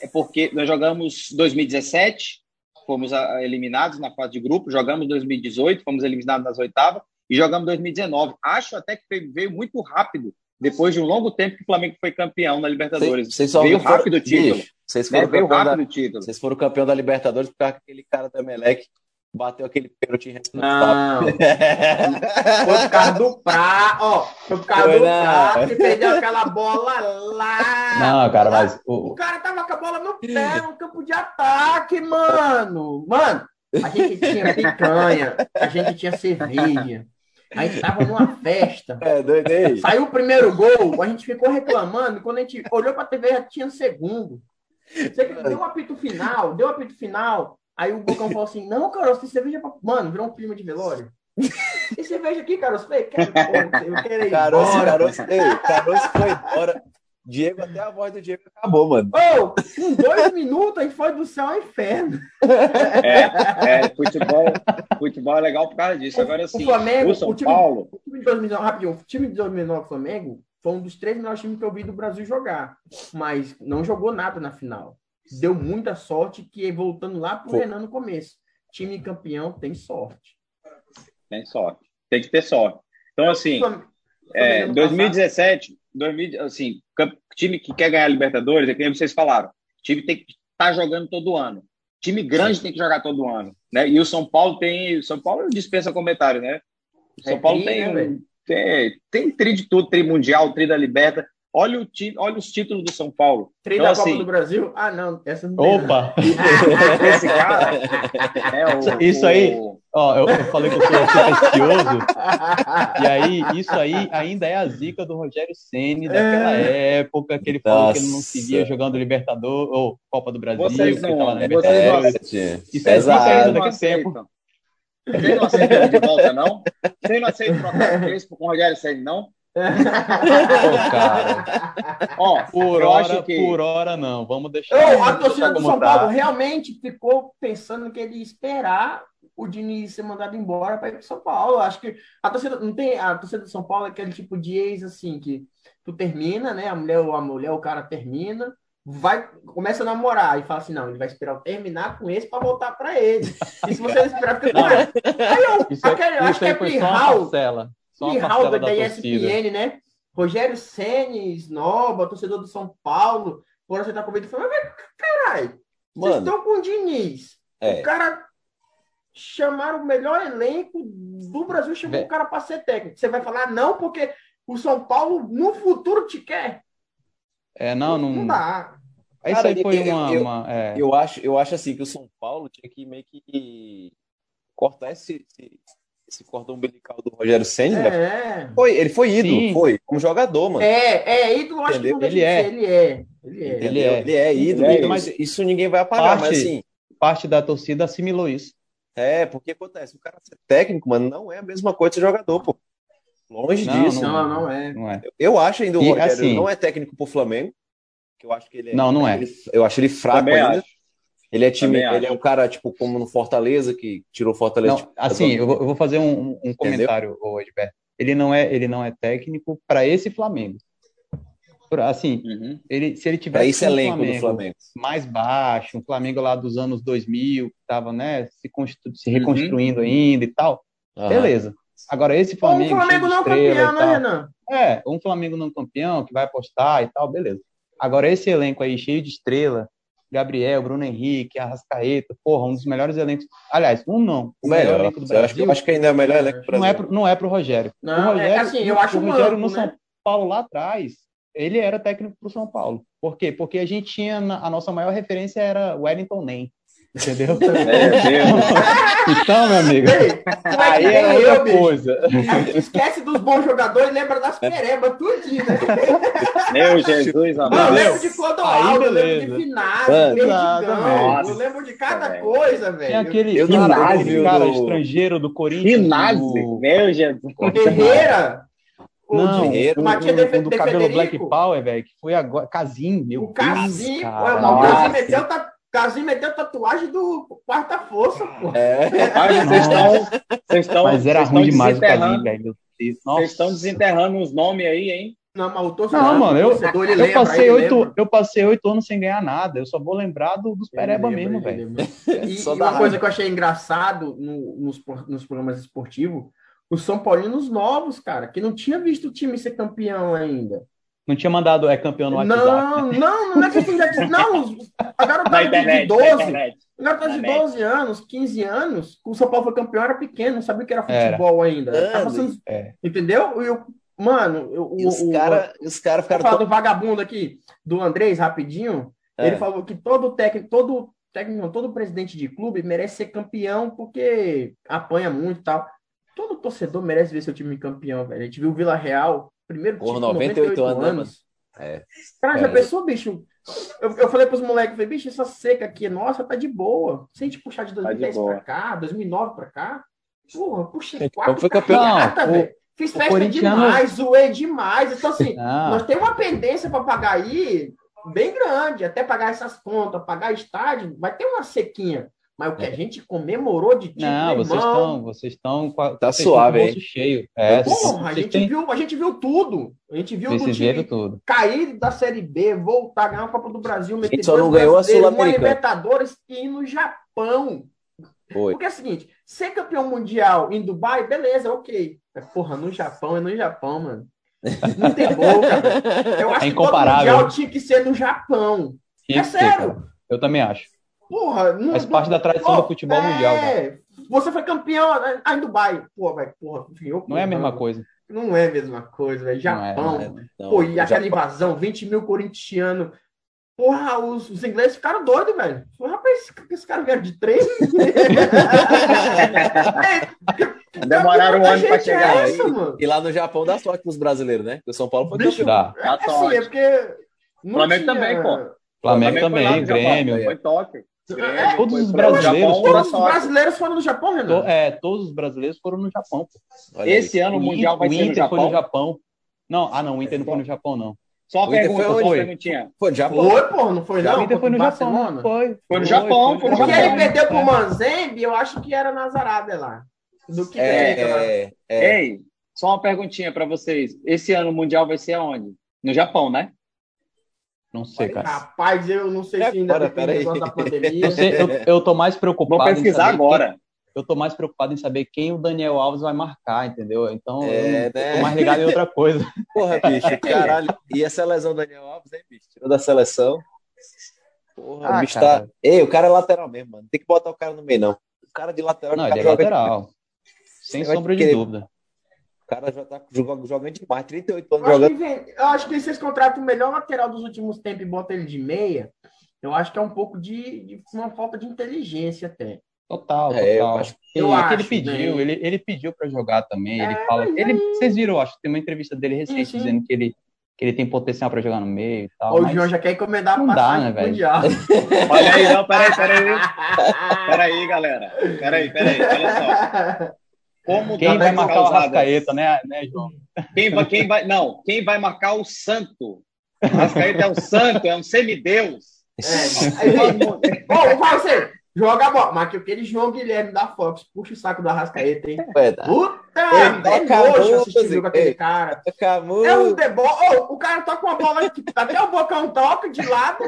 é porque nós jogamos 2017, fomos a- eliminados na fase de grupo, jogamos 2018, fomos eliminados nas oitavas, e jogamos 2019. Acho até que veio- muito rápido, depois de um longo tempo que o Flamengo foi campeão na Libertadores.
vocês só
veio
foram-
rápido o título.
Vocês
né?
foram,
Veio
campeão
rápido
da,
o título.
vocês foram campeão da Libertadores porque aquele cara da Melec bateu aquele pênalti irresponsável.
Não, (laughs) foi por causa do prato, ó, foi por causa
Foi
do prato que perdeu aquela bola lá.
Não, cara, mas
O
o,
cara tava com a bola no pé, no campo de ataque, mano. Mano, a gente tinha picanha, a gente tinha cerveja, a gente tava numa festa.
É, doido aí.
Saiu o primeiro gol, a gente ficou reclamando, e quando a gente olhou pra TV já tinha segundo. Você deu um apito final, deu um apito final. Aí o Bocão falou assim: Não, Caroço, tem cerveja pra. Mano, virou um clima de velório. Tem cerveja aqui, Caroço? Falei, quero, eu quero ir
Caroço,
embora.
Caroço, ei, Caroço foi embora. Diego, até a voz do Diego acabou, mano.
Ô, em dois minutos a gente foi do céu ao inferno.
É, é, futebol, futebol é legal por causa disso. Agora, assim,
o Flamengo,
o São
o time,
Paulo,
o time de 2019, rapidinho, o time de 2009 Flamengo foi um dos três melhores times que eu vi do Brasil jogar, mas não jogou nada na final. Deu muita sorte que voltando lá pro
Pô.
Renan no começo. Time campeão tem sorte.
tem sorte. Tem que ter sorte. Então, assim, é,
Flamengo
2017, 2000, assim, time que quer ganhar a Libertadores, é que nem vocês falaram, time tem que estar jogando todo ano. Time grande tem que jogar todo ano, né? E o São Paulo tem, São Paulo dispensa comentários, né? O São
É
Paulo tem,
né,
tem, tem tri de tudo, tri mundial, tri da Liberta. Olha o time, olha os títulos do São Paulo.
Três
Então,
da Copa
assim,
do Brasil? Ah, não, essa não
opa, (laughs)
esse cara é o,
Isso aí.
o-
ó, eu, eu falei que eu sou supersticioso, e aí, isso aí ainda é a zica do Rogério Ceni daquela época, que ele falou que ele não se via
Nossa.
jogando Libertador, ou Copa do Brasil,
Vocês
que
não-
tava na Libertadores. Isso é zica
Pesado.
ainda daquele tempo.
Vocês não aceitam de volta, não? Vocês não aceitam trocar o Crespo com o Rogério Senna, não?
Pô, cara,
Ó,
por
eu
hora,
acho que...
por hora não, vamos deixar.
Eu, a torcida do São
tá.
Paulo realmente ficou pensando que ele ia esperar o Diniz ser mandado embora para ir para São Paulo. Acho que a torcida não tem a torcida do São Paulo é aquele tipo de ex assim que tu termina, né? A mulher, a mulher, o cara termina, vai começa a namorar e fala assim, não, ele vai esperar eu terminar com esse para voltar para ele. E se você não (laughs) esperar, fica com
Não.
ela. Aí eu,
Isso,
aquele, acho
isso
que é
foi só
Plihal
parcela
da,
da.
ESPN, né? Rogério Ceni, Snoba, torcedor do São Paulo, por aceitar convite, falou, mas caralho, vocês estão com o Diniz.
É.
O cara chamaram o melhor elenco do Brasil, chamou
Vé-
o cara para ser técnico. Você vai falar não, porque o São Paulo no futuro te quer?
É, não, não.
Não dá.
Isso
Cara,
aí foi
eu-
uma.
eu-
uma- é.
eu acho, eu acho assim que o São Paulo tinha que meio que cortar esse, esse, esse cordão umbilical do Rogério Senna. né?
É,
Foi, ele foi ídolo,
Sim.
foi, como jogador, mano.
é, é ídolo, acho que
Entendeu?
não deixa
Ele é.
ele é. Ele é.
Ele é.
Ele é ídolo,
Ele é
mas
isso.
isso ninguém vai apagar, mas
Parte-
assim,
Parte da torcida assimilou isso.
é, porque acontece, o cara ser técnico, mano, não é a mesma coisa de ser jogador, pô. Longe
Não,
disso.
Não, não é.
Não é?
Eu, eu acho ainda o
E,
Rogério
assim-
não é técnico pro Flamengo, que eu acho que ele é.
Não, não é.
ele- eu acho ele fraco
Também
ainda.
acho.
Ele é time,
Também
ele é um cara, tipo, como no Fortaleza, que tirou Fortaleza.
Não,
tipo,
assim, eu vou, eu vou fazer um, um- comentário, Edberto. Ele não é, ele não é técnico para esse Flamengo. Assim,
Uhum.
ele, se ele tivesse
esse
um
elenco do
Flamengo
Flamengo.
mais baixo, um Flamengo lá dos anos 2000, que estava né, se, se
Uhum.
reconstruindo ainda e tal,
Aham.
beleza. Agora, esse
Ou um
Flamengo.
Flamengo não campeão, né, Renan?
É, um Flamengo não campeão, que vai apostar e tal, beleza. Agora, esse elenco aí, cheio de estrela, Gabriel, Bruno Henrique, Arrascaeta, porra, um dos melhores elencos. Aliás, um não, o melhor
melhor.
elenco do
Eu acho, que,
Brasil.
eu acho que ainda é o melhor elenco do
Não é
Brasil.
pro, não é pro Rogério.
Não,
o Rogério,
é assim, eu acho
o Rogério
amplo,
no
né?
São Paulo lá atrás, ele era técnico para o São Paulo. Por quê? Porque a gente tinha, a nossa maior referência era Wellington Nem. Entendeu? É, (laughs) então, meu amigo, Ei, aí é outra eu, coisa.
Esquece dos bons jogadores e lembra das perebas, tudinho, né?
Meu Jesus,
amado. Eu lembro de Clodoaldo, eu lembro de Finado, eu lembro de cada é. coisa, velho. Tem
aquele eu Finazzi, cara estrangeiro do Corinthians.
Finazzi, do... meu Jesus.
O Guerreira.
O não, o, o, do cabelo Black Power, velho, que foi agora. Casim, meu
O Casim, o Casim meteu, tá Casim meteu tatuagem do Quarta Força, pô. É.
vocês estão.
Mas era ruim demais o Casim, velho.
Vocês estão desenterrando uns nomes aí, hein?
Não, mas o
torcedor, não, mano, eu, eu, passei oito, eu passei oito anos sem ganhar nada. Eu só vou lembrar do, dos Pereba mesmo, velho. (laughs)
E, e uma coisa que eu achei engraçado no, nos, nos programas esportivos, os São Paulinos novos, cara, que não tinha visto o time ser campeão ainda.
Não tinha mandado é campeão no WhatsApp.
Não, né? não, não é questão de. Não, a garota de 12. A garota de 12 anos, 15 anos, o São Paulo foi campeão, era pequeno, não sabia que era futebol era. ainda. Sendo, é. Entendeu? Eu, mano, eu,
e os caras os cara ficaram.
Falar do vagabundo aqui, do Andrés, rapidinho. É. Ele falou que todo técnico, todo técnico, todo presidente de clube merece ser campeão porque apanha muito e tal. Todo torcedor merece ver seu time campeão, velho. A gente viu o Vila Real Primeiro
Por 98, 98 anos. Né, anos.
É. Cara, já é. pensou, bicho? Eu, eu falei pros moleques, falei, bicho, essa seca aqui, nossa, tá de boa. Se a gente puxar de 2010 tá pra cá, 2009 pra cá, porra, puxei quatro
foi campeão.
Carata, velho. Fiz festa corintiano... demais, zoei demais. Então, assim, ah. nós temos uma pendência para pagar aí bem grande, até pagar essas contas, pagar estádio, vai ter uma sequinha. Mas o que a é. gente comemorou de
título, Não, vocês estão, vocês estão
tá suave,
hein? cheio. É,
Porra, a gente tem... viu, a gente viu tudo. A gente viu vocês time
tudo.
cair da Série B, voltar ganhar a Copa do Brasil,
meter só não ganhou a Sul-Americana,
Libertadores e ir no Japão. Foi. Porque é o seguinte, ser campeão mundial em Dubai, beleza, OK. Mas, porra, no Japão é no Japão, mano. Não tem (laughs) boca. Eu acho
é que todo mundial
tinha que ser no Japão. Tinha é sério.
Ser, Eu também acho.
Porra, não,
Faz parte da tradição do futebol é... mundial.
Cara. Você foi campeão aí em Dubai. Pô, velho, porra, enfim, eu,
Não é a mesma coisa.
Não é a mesma coisa, velho. Japão. Não é, não é. Não, Pô, e aquela Japão. invasão, 20 mil corintianos. Porra, os, os ingleses ficaram doidos, velho. Rapaz, esse cara vieram de trem. (laughs)
Demoraram um ano para chegar.
É essa, e, e, lá no Japão dá sorte pros brasileiros, né? Porque o São Paulo foi
Bicho, campeão. É, é, assim, é porque.
Flamengo tinha... também, pô.
Flamengo, Flamengo também, Grêmio.
Foi Tóquio.
É, todos os brasileiros.
todos os brasileiros foram no Japão, Renan?
É, todos os brasileiros foram no Japão.
Esse ano o Mundial vai
o
ser
Inter
no Japão.
foi no Japão. Não, ah, não, o Inter não foi no Japão, não.
Só uma pergunta,
foi,
foi.
perguntinha.
Foi no Japão. Foi, pô, não foi não?
O Inter foi no Japão, foi.
Foi no Japão, foi no
Japão. Porque ele perdeu pro Manzembe, eu acho que era na Zarada lá. Do que
é, é, é, Ei, só uma perguntinha para vocês. Esse ano o Mundial vai ser aonde? No Japão, né?
Não sei, cara.
Rapaz, eu não sei se ainda
Agora, tem da (laughs) pandemia. Eu, sei, eu, eu tô mais preocupado.
Vou pesquisar agora. Quem,
eu tô mais preocupado em saber quem o Daniel Alves vai marcar, entendeu? Então, é, eu né? tô mais ligado em outra coisa. (laughs)
Porra, bicho, caralho. E essa lesão do Daniel Alves, hein, bicho? Tirou da seleção. Porra, ah, o bicho tá- cara. tá. Ei, o cara é lateral mesmo, mano. Tem que botar o cara no meio, não. O cara de lateral.
Não, ele é lateral. Sem sombra de dúvida.
O cara já tá jogando, jogando demais, 38 anos
eu
jogando.
Acho que, eu acho que vocês contratam o melhor lateral dos últimos tempos e botam ele de meia. Eu acho que é um pouco de, de uma falta de inteligência até.
Total, total. É, eu acho, eu é acho, que ele pediu, né? ele, ele pediu para jogar também. É, ele fala, ele, vocês viram, acho que tem uma entrevista dele recente sim. dizendo que ele que ele tem potencial para jogar no meio e tal.
O João já quer encomendar
não dá, né, velho? (laughs)
Olha aí, não, peraí, peraí. (laughs) Peraí, galera. Peraí, peraí, olha só.
Como quem vai marcar causadas? o Rascaeta, né, né, João?
Quem vai, quem vai, não, quem vai marcar o santo? O Rascaeta é um santo, é um semideus.
É, aí, Ô, você, Joga a bola. Mas que aquele João Guilherme da Fox puxa o saco do Arrascaeta, hein? É, tá. Puta! É nojo assistir jogo aquele cara. É um deboche. Oh, o cara toca uma bola que até o bocão toca de lado.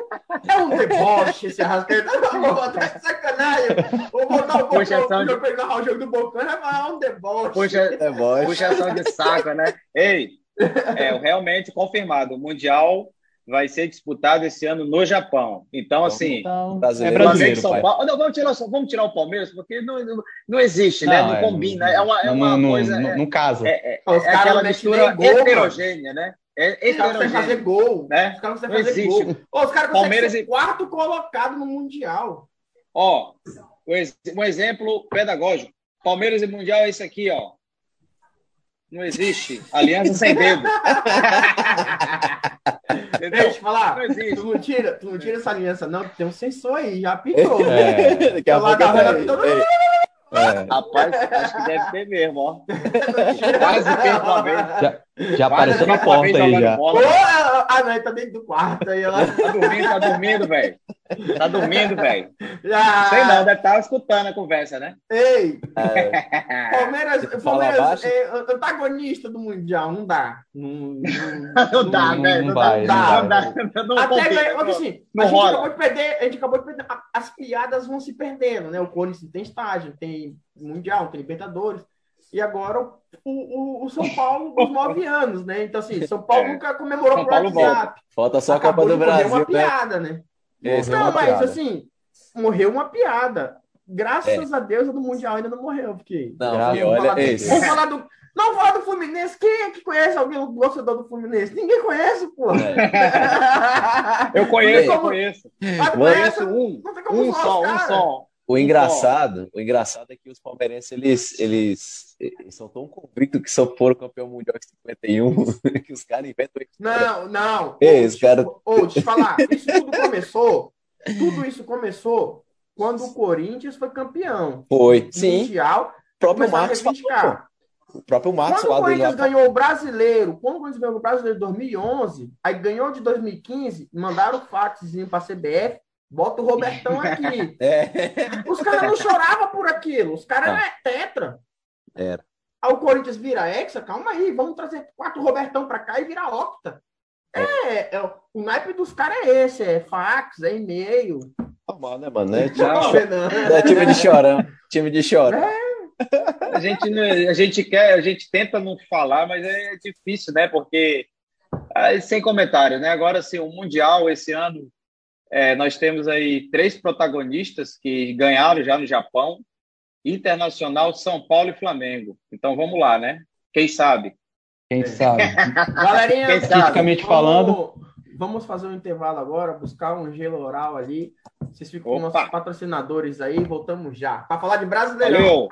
É um deboche esse Arrascaeta. Vou botar sacanagem. Vou botar o bocão de... pegar o jogo do bocão falar é um deboche.
Puxa, deboche. Puxação de saco, né? Ei, é realmente confirmado. O Mundial vai ser disputado esse ano no Japão. Então, assim,
então, é brasileiro, São
Paulo. Não, vamos tirar, vamos tirar o Palmeiras, porque não, não, não existe, né? não, né? Não é, combina. É uma, é uma
no,
coisa.
No,
é,
no caso.
É, é, é aquela mistura heterogênea, né? É,
Os caras fazer gol.
Né?
Os caras
Não
conseguem fazer
existe.
gol. Os caras
Palmeiras
ser
e-
quarto colocado no Mundial.
Ó, um um exemplo pedagógico. Palmeiras e Mundial é isso aqui, ó. Não existe. Aliança sem dedo. (laughs) Entendeu?
Deixa eu te falar.
Não existe.
Tu não tira, tu não tira essa aliança, não, tem um sensor aí, já apitou.
É.
Daqui a
Lá
pouco tá-
pitou.
Ei,
É,
Rapaz, acho que deve ter mesmo, ó. (laughs) Quase perco uma vez.
já, já apareceu na porta aí já.
bola.
Ô, ah, não, ele tá dentro do quarto aí, ela
Tá dormindo, tá dormindo, velho. Tá dormindo, velho. (laughs)
já.
Sei não, deve estar escutando a conversa, né?
Ei,
é, (laughs)
Palmeiras,
Fala
Palmeiras é antagonista do Mundial, não dá. Não,
Não (laughs) dá,
Não-
velho.
não
Não
vai,
dá,
não
não dá. Não
Até
combina,
ganhou,
não.
assim,
não
a gente
rola.
acabou de perder, a gente acabou de perder, as piadas vão se perdendo, né? O Corinthians tem estágio, tem Mundial, tem Libertadores, e agora o, o, o São Paulo dos nove anos, né? Então, assim, São Paulo
É.
nunca comemorou
São
por
Paulo
WhatsApp.
Falta só a
Acabou
Copa do Brasil,
uma
né?
piada, né?
Esse é
não,
uma
mas
piada.
assim, morreu uma piada. Graças a Deus, a do Mundial ainda não morreu, porque...
Não, e
Vamos
olha,
falar do-
esse.
vamos falar do... Não, falar do Fluminense. Quem é que conhece alguém, o torcedor do Fluminense? Ninguém conhece, pô. (laughs)
Eu conheço, eu
Como-
conheço.
Mas conhece,
Um,
não tem como
um só, um só.
O engraçado, o engraçado é que os palmeirenses, eles, eles, eles são tão convictos que só foram campeão mundial em 51 (laughs) que os caras inventam isso.
Não, não.
Ei, esse cara-
deixa eu te falar, isso tudo começou, tudo isso começou quando o Corinthians foi campeão
Foi. Sim,
mundial,
o próprio
a
Marcos falou. O próprio Marcos
Quando o Corinthians
lá.
ganhou o brasileiro, quando o Corinthians ganhou o brasileiro em 2011, aí ganhou de 2015, mandaram o faxzinho pra CBF, bota o Robertão (laughs) aqui.
É.
Os caras não choravam por aquilo, os caras
Ah.
eram tetra.
Era.
Aí o Corinthians vira hexa, calma aí, vamos trazer quatro Robertão pra cá e virar octa. É, é, o naipe dos caras é esse, é fax, é e-mail.
Normal, né, mano? Não é
não
é time de chorão. Time de chorão.
A gente, não- a gente quer, a gente tenta não falar, mas é difícil, né? Porque sem comentário, né? Agora, assim, o Mundial esse ano, é, nós temos aí três protagonistas que ganharam já no Japão: Internacional, São Paulo e Flamengo. Então vamos lá, né? Quem sabe?
Quem sabe? (laughs)
Galerinha?
Fisicamente falando.
Vamos fazer um intervalo agora, buscar um gelo oral ali. Vocês ficam com
Opa.
nossos patrocinadores aí, voltamos já. Para falar de Brasileirão.
Valeu!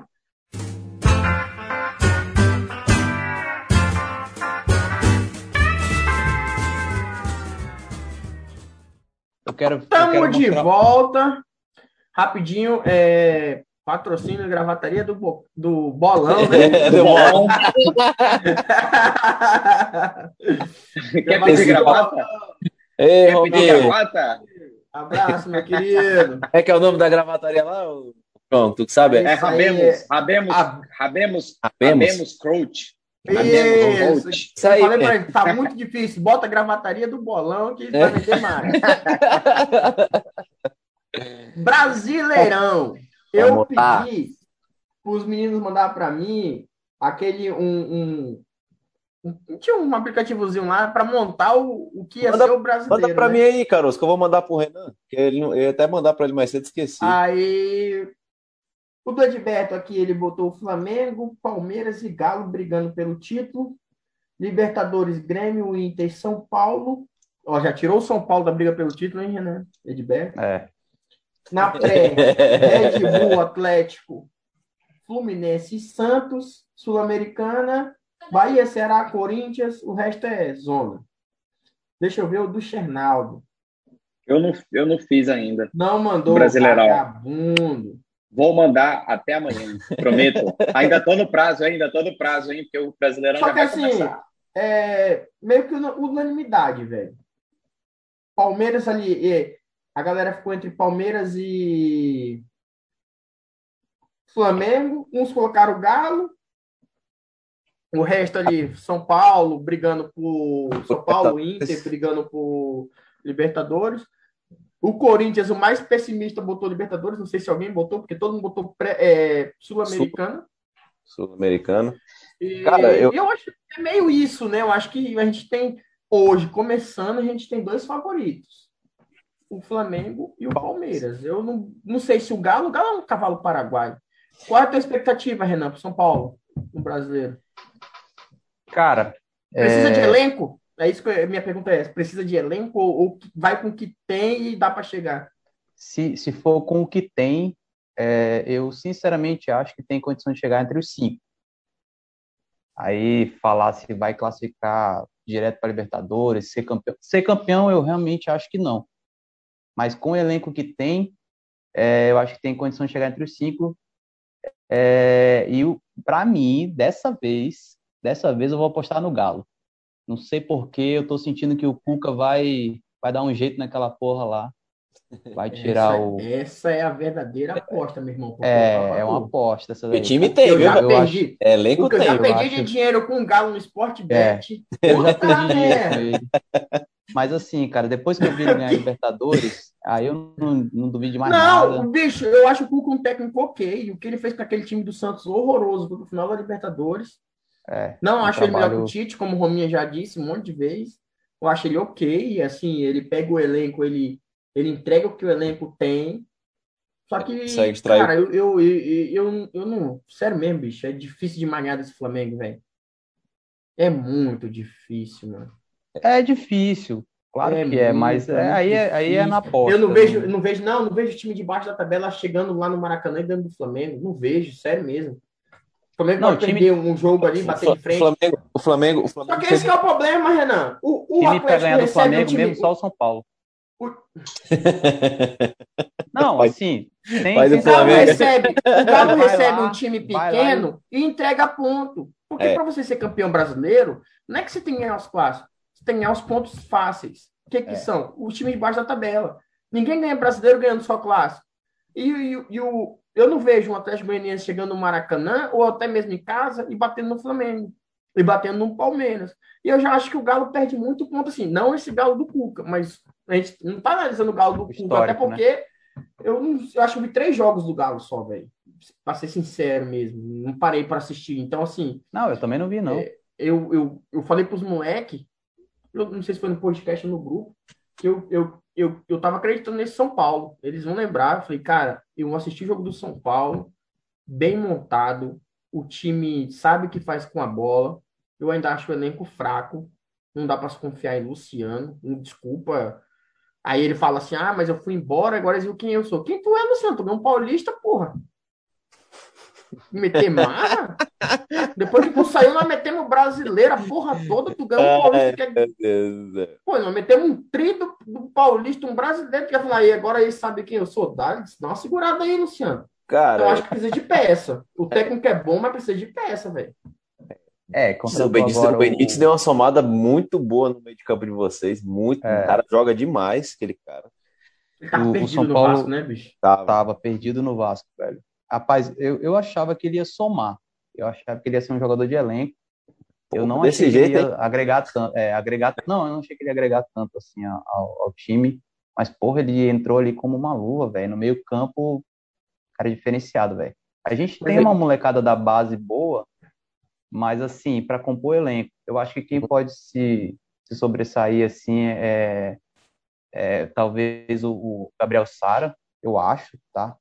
Quero. eu quero
Estamos de volta. Rapidinho, é, patrocínio e gravataria do, bo- do bolão, né? (laughs)
É, do
Bom. (laughs) Quer pedir gravata?
Ei,
Quer pedir gravata?
Abraço, meu querido. (laughs)
É que é o nome da gravataria lá? ô? Pronto, tu que sabe?
É
aí
Rabemos, Rabemos. Rabemos,
Rabemos?
Rabemos Crouch.
Isso.
Rabemos Coach.
Isso aí,
falei
é.
pra ele, tá muito difícil. Bota a gravataria do bolão que
É.
vai vender mais. Brasileirão. Eu pedi os meninos mandar para mim aquele um, um, tinha um aplicativozinho lá para montar o, o que ia
Manda-
ser o brasileiro.
Manda pra
né?
mim aí, Caros, que eu vou mandar pro Renan. Que ele eu ia até mandar pra ele mais cedo, esqueci.
Aí o do Edberto aqui ele botou Flamengo, Palmeiras e Galo brigando pelo título. Libertadores, Grêmio, Inter São Paulo. Ó, já tirou o São Paulo da briga pelo título, hein, Renan? Edberto.
É.
Na pré, Red Bull, (laughs) Atlético, Fluminense e Santos, Sul-Americana, Bahia, Ceará, Corinthians, o resto é zona. Deixa eu ver o do Chernaldo.
Eu não, eu não fiz ainda.
Não mandou
Brasileirão.
vagabundo.
Vou mandar até amanhã, prometo. (laughs) ainda tô no prazo, ainda tô no prazo, hein? Porque o Brasileirão
Só
já
que
vai
assim,
começar.
é meio que una- unanimidade, velho. Palmeiras ali, é, a galera ficou entre Palmeiras e Flamengo. Uns colocaram o Galo. O resto ali, São Paulo brigando por São Paulo, Inter brigando por Libertadores. O Corinthians, o mais pessimista, botou Libertadores. Não sei se alguém botou, porque todo mundo botou pré- é, Sul-Americana.
Sul-americano.
E
Cara, eu-
eu... acho que é meio isso, né? Eu acho que a gente tem, hoje, começando, a gente tem dois favoritos. O Flamengo e o Palmeiras. Eu não, não sei se o Galo, o Galo é um cavalo paraguaio. Qual é a tua expectativa, Renan, para São Paulo, no brasileiro?
Cara,
Precisa
é,
de elenco? É isso que minha pergunta é: precisa de elenco ou, ou vai com o que tem e dá para chegar?
Se, se for com o que tem, é, eu sinceramente acho que tem condição de chegar entre os cinco. Aí falar se vai classificar direto para Libertadores, ser campeão. Ser campeão eu realmente acho que não. Mas com o elenco que tem, é, eu acho que tem condição de chegar entre os cinco. É, e para mim, dessa vez, dessa vez eu vou apostar no Galo. Não sei porquê, eu tô sentindo que o Cuca vai, vai dar um jeito naquela porra lá. Vai (laughs) tirar
essa,
o.
Essa é a verdadeira aposta, meu irmão.
É, é uma aposta. Essa
daí. O time tem,
eu já
viu?
perdi.
Acho... É, elenco
tem.
Eu
já perdi
acho...
de dinheiro com o Galo no Sport Bet.
É, (laughs) eu já perdi dinheiro com ele. Mas assim, cara, depois que eu vi ele ganhar Libertadores, aí eu não, não duvido de mais
não,
nada.
Não, bicho, eu acho o Cuca um técnico ok. O que ele fez com aquele time do Santos horroroso no final da Libertadores.
É,
não
um
acho
trabalho...
ele melhor que o Tite, como o Rominha já disse um monte de vezes. Eu acho ele ok. Assim, ele pega o elenco, ele ele entrega o que o elenco tem. Só que, cara, eu, eu, eu, eu, eu não. Sério mesmo, bicho. É difícil de manhar desse Flamengo, velho. É muito difícil, mano.
É difícil. Claro é que é, mas é, aí, é, aí é na porta.
Eu não vejo, não vejo, não, não vejo o time de baixo da tabela chegando lá no Maracanã e dentro do Flamengo. Não vejo, sério mesmo. O Flamengo não, pode time... perder um jogo ali, bater de frente.
O Flamengo, o Flamengo, o Flamengo
Só que esse é o problema, Renan. O, o
time para ganhar do Flamengo um time... mesmo só o São Paulo. (laughs) Não, assim, tem,
o Galo recebe, o (laughs) Galo recebe lá, um time pequeno e entrega ponto. Porque é. para você ser campeão brasileiro, não é que você tem que ganhar os clássicos, você tem que ganhar os pontos fáceis. O que, que é. são? Os times de baixo da tabela. Ninguém ganha brasileiro ganhando só clássico. E, e, e o, eu não vejo um Atlético Goianiense chegando no Maracanã, ou até mesmo em casa, e batendo no Flamengo. E batendo no Palmeiras. E eu já acho que o Galo perde muito ponto, assim, não esse Galo do Cuca, mas a gente não tá analisando o Galo do Cuca, até porque né? eu, não, eu acho que vi três jogos do Galo só, velho. Pra ser sincero mesmo. Não parei para assistir. Então, assim.
Não, eu também não vi, não.
É, eu, eu, eu falei pros moleques, eu não sei se foi no podcast ou no grupo, que eu, eu, eu, eu tava acreditando nesse São Paulo. Eles vão lembrar. Eu falei, cara, eu assisti o jogo do São Paulo, bem montado. O time sabe o que faz com a bola. Eu ainda acho o elenco fraco. Não dá para se confiar em Luciano. Desculpa Aí ele fala assim: ah, mas eu fui embora, agora viram quem eu sou. Quem tu é, Luciano? Tu é um paulista, porra. Meter marra? Depois que tu saiu, nós metemos brasileira, a porra toda, tu ganhou um paulista. Ai, que é... Pô, nós metemos um tri do, do paulista, um brasileiro, que ia falar, aí agora ele sabe quem eu sou. Dá, dá uma segurada aí, Luciano.
Cara,
eu acho que precisa de peça. O técnico é bom, mas precisa de peça, velho.
É,
o Benítez, o Benítez deu uma somada muito boa no meio de campo de vocês. Muito. É. O cara joga demais, aquele cara.
Ele tava o, perdido o São Paulo no Vasco, né, bicho?
Tava. tava perdido no Vasco, velho. Rapaz, eu, eu achava que ele ia somar. Eu achava que ele ia ser um jogador de elenco. Pô, eu não achei jeito, que ele ia hein? agregar tanto. É, agregar, não, eu não achei que ele ia agregar tanto assim ao, ao time. Mas, porra, ele entrou ali como uma luva, velho. No meio campo, cara diferenciado, velho. A gente tem uma molecada da base boa, mas, assim, para compor elenco, eu acho que quem pode se, se sobressair, assim, é, é talvez o, o, Gabriel Sara, eu acho, tá?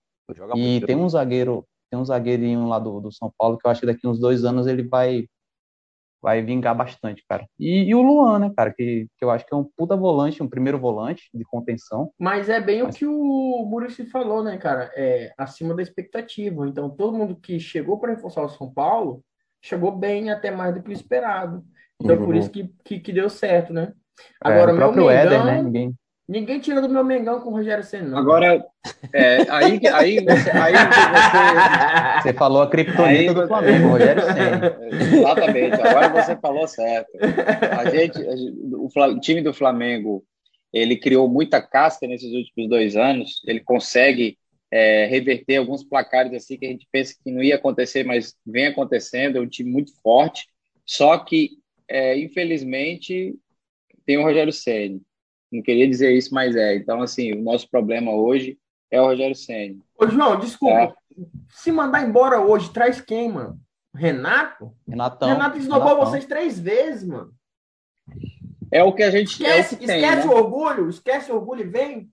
E tem um zagueiro, tem um zagueirinho lá do, do São Paulo que eu acho que daqui uns dois anos ele vai vai vingar bastante, cara. E, e, o Luan, né, cara, que, que eu acho que é um puta volante, um primeiro volante de contenção.
Mas é bem Mas... o que o Murici falou, né, cara? É acima da expectativa. Então, todo mundo que chegou para reforçar o São Paulo chegou bem até mais do que o esperado. Então, uhum. por isso que, que, que, deu certo, né?
É, Agora, é, o próprio Mengão, Éder, né? Ninguém...
Ninguém tira do meu Mengão com o Rogério Senna.
Agora, é, aí, aí, você, aí
você... você falou a criptonita do Flamengo, Rogério Senna.
Exatamente, agora você falou certo. A gente, o, o time do Flamengo, ele criou muita casca nesses últimos dois anos, ele consegue é, reverter alguns placares assim que a gente pensa que não ia acontecer, mas vem acontecendo. É um time muito forte. Só que, é, infelizmente, tem o Rogério Ceni. Não queria dizer isso, mas é. Então, assim, o nosso problema hoje é o Rogério Ceni.
Ô, João, desculpa. É. Se mandar embora hoje, traz quem, mano? Renato?
Renatão.
Renato esnobou vocês três vezes, mano.
É o que a gente
esquece.
É
esquece tem, o né? orgulho, esquece o orgulho e vem.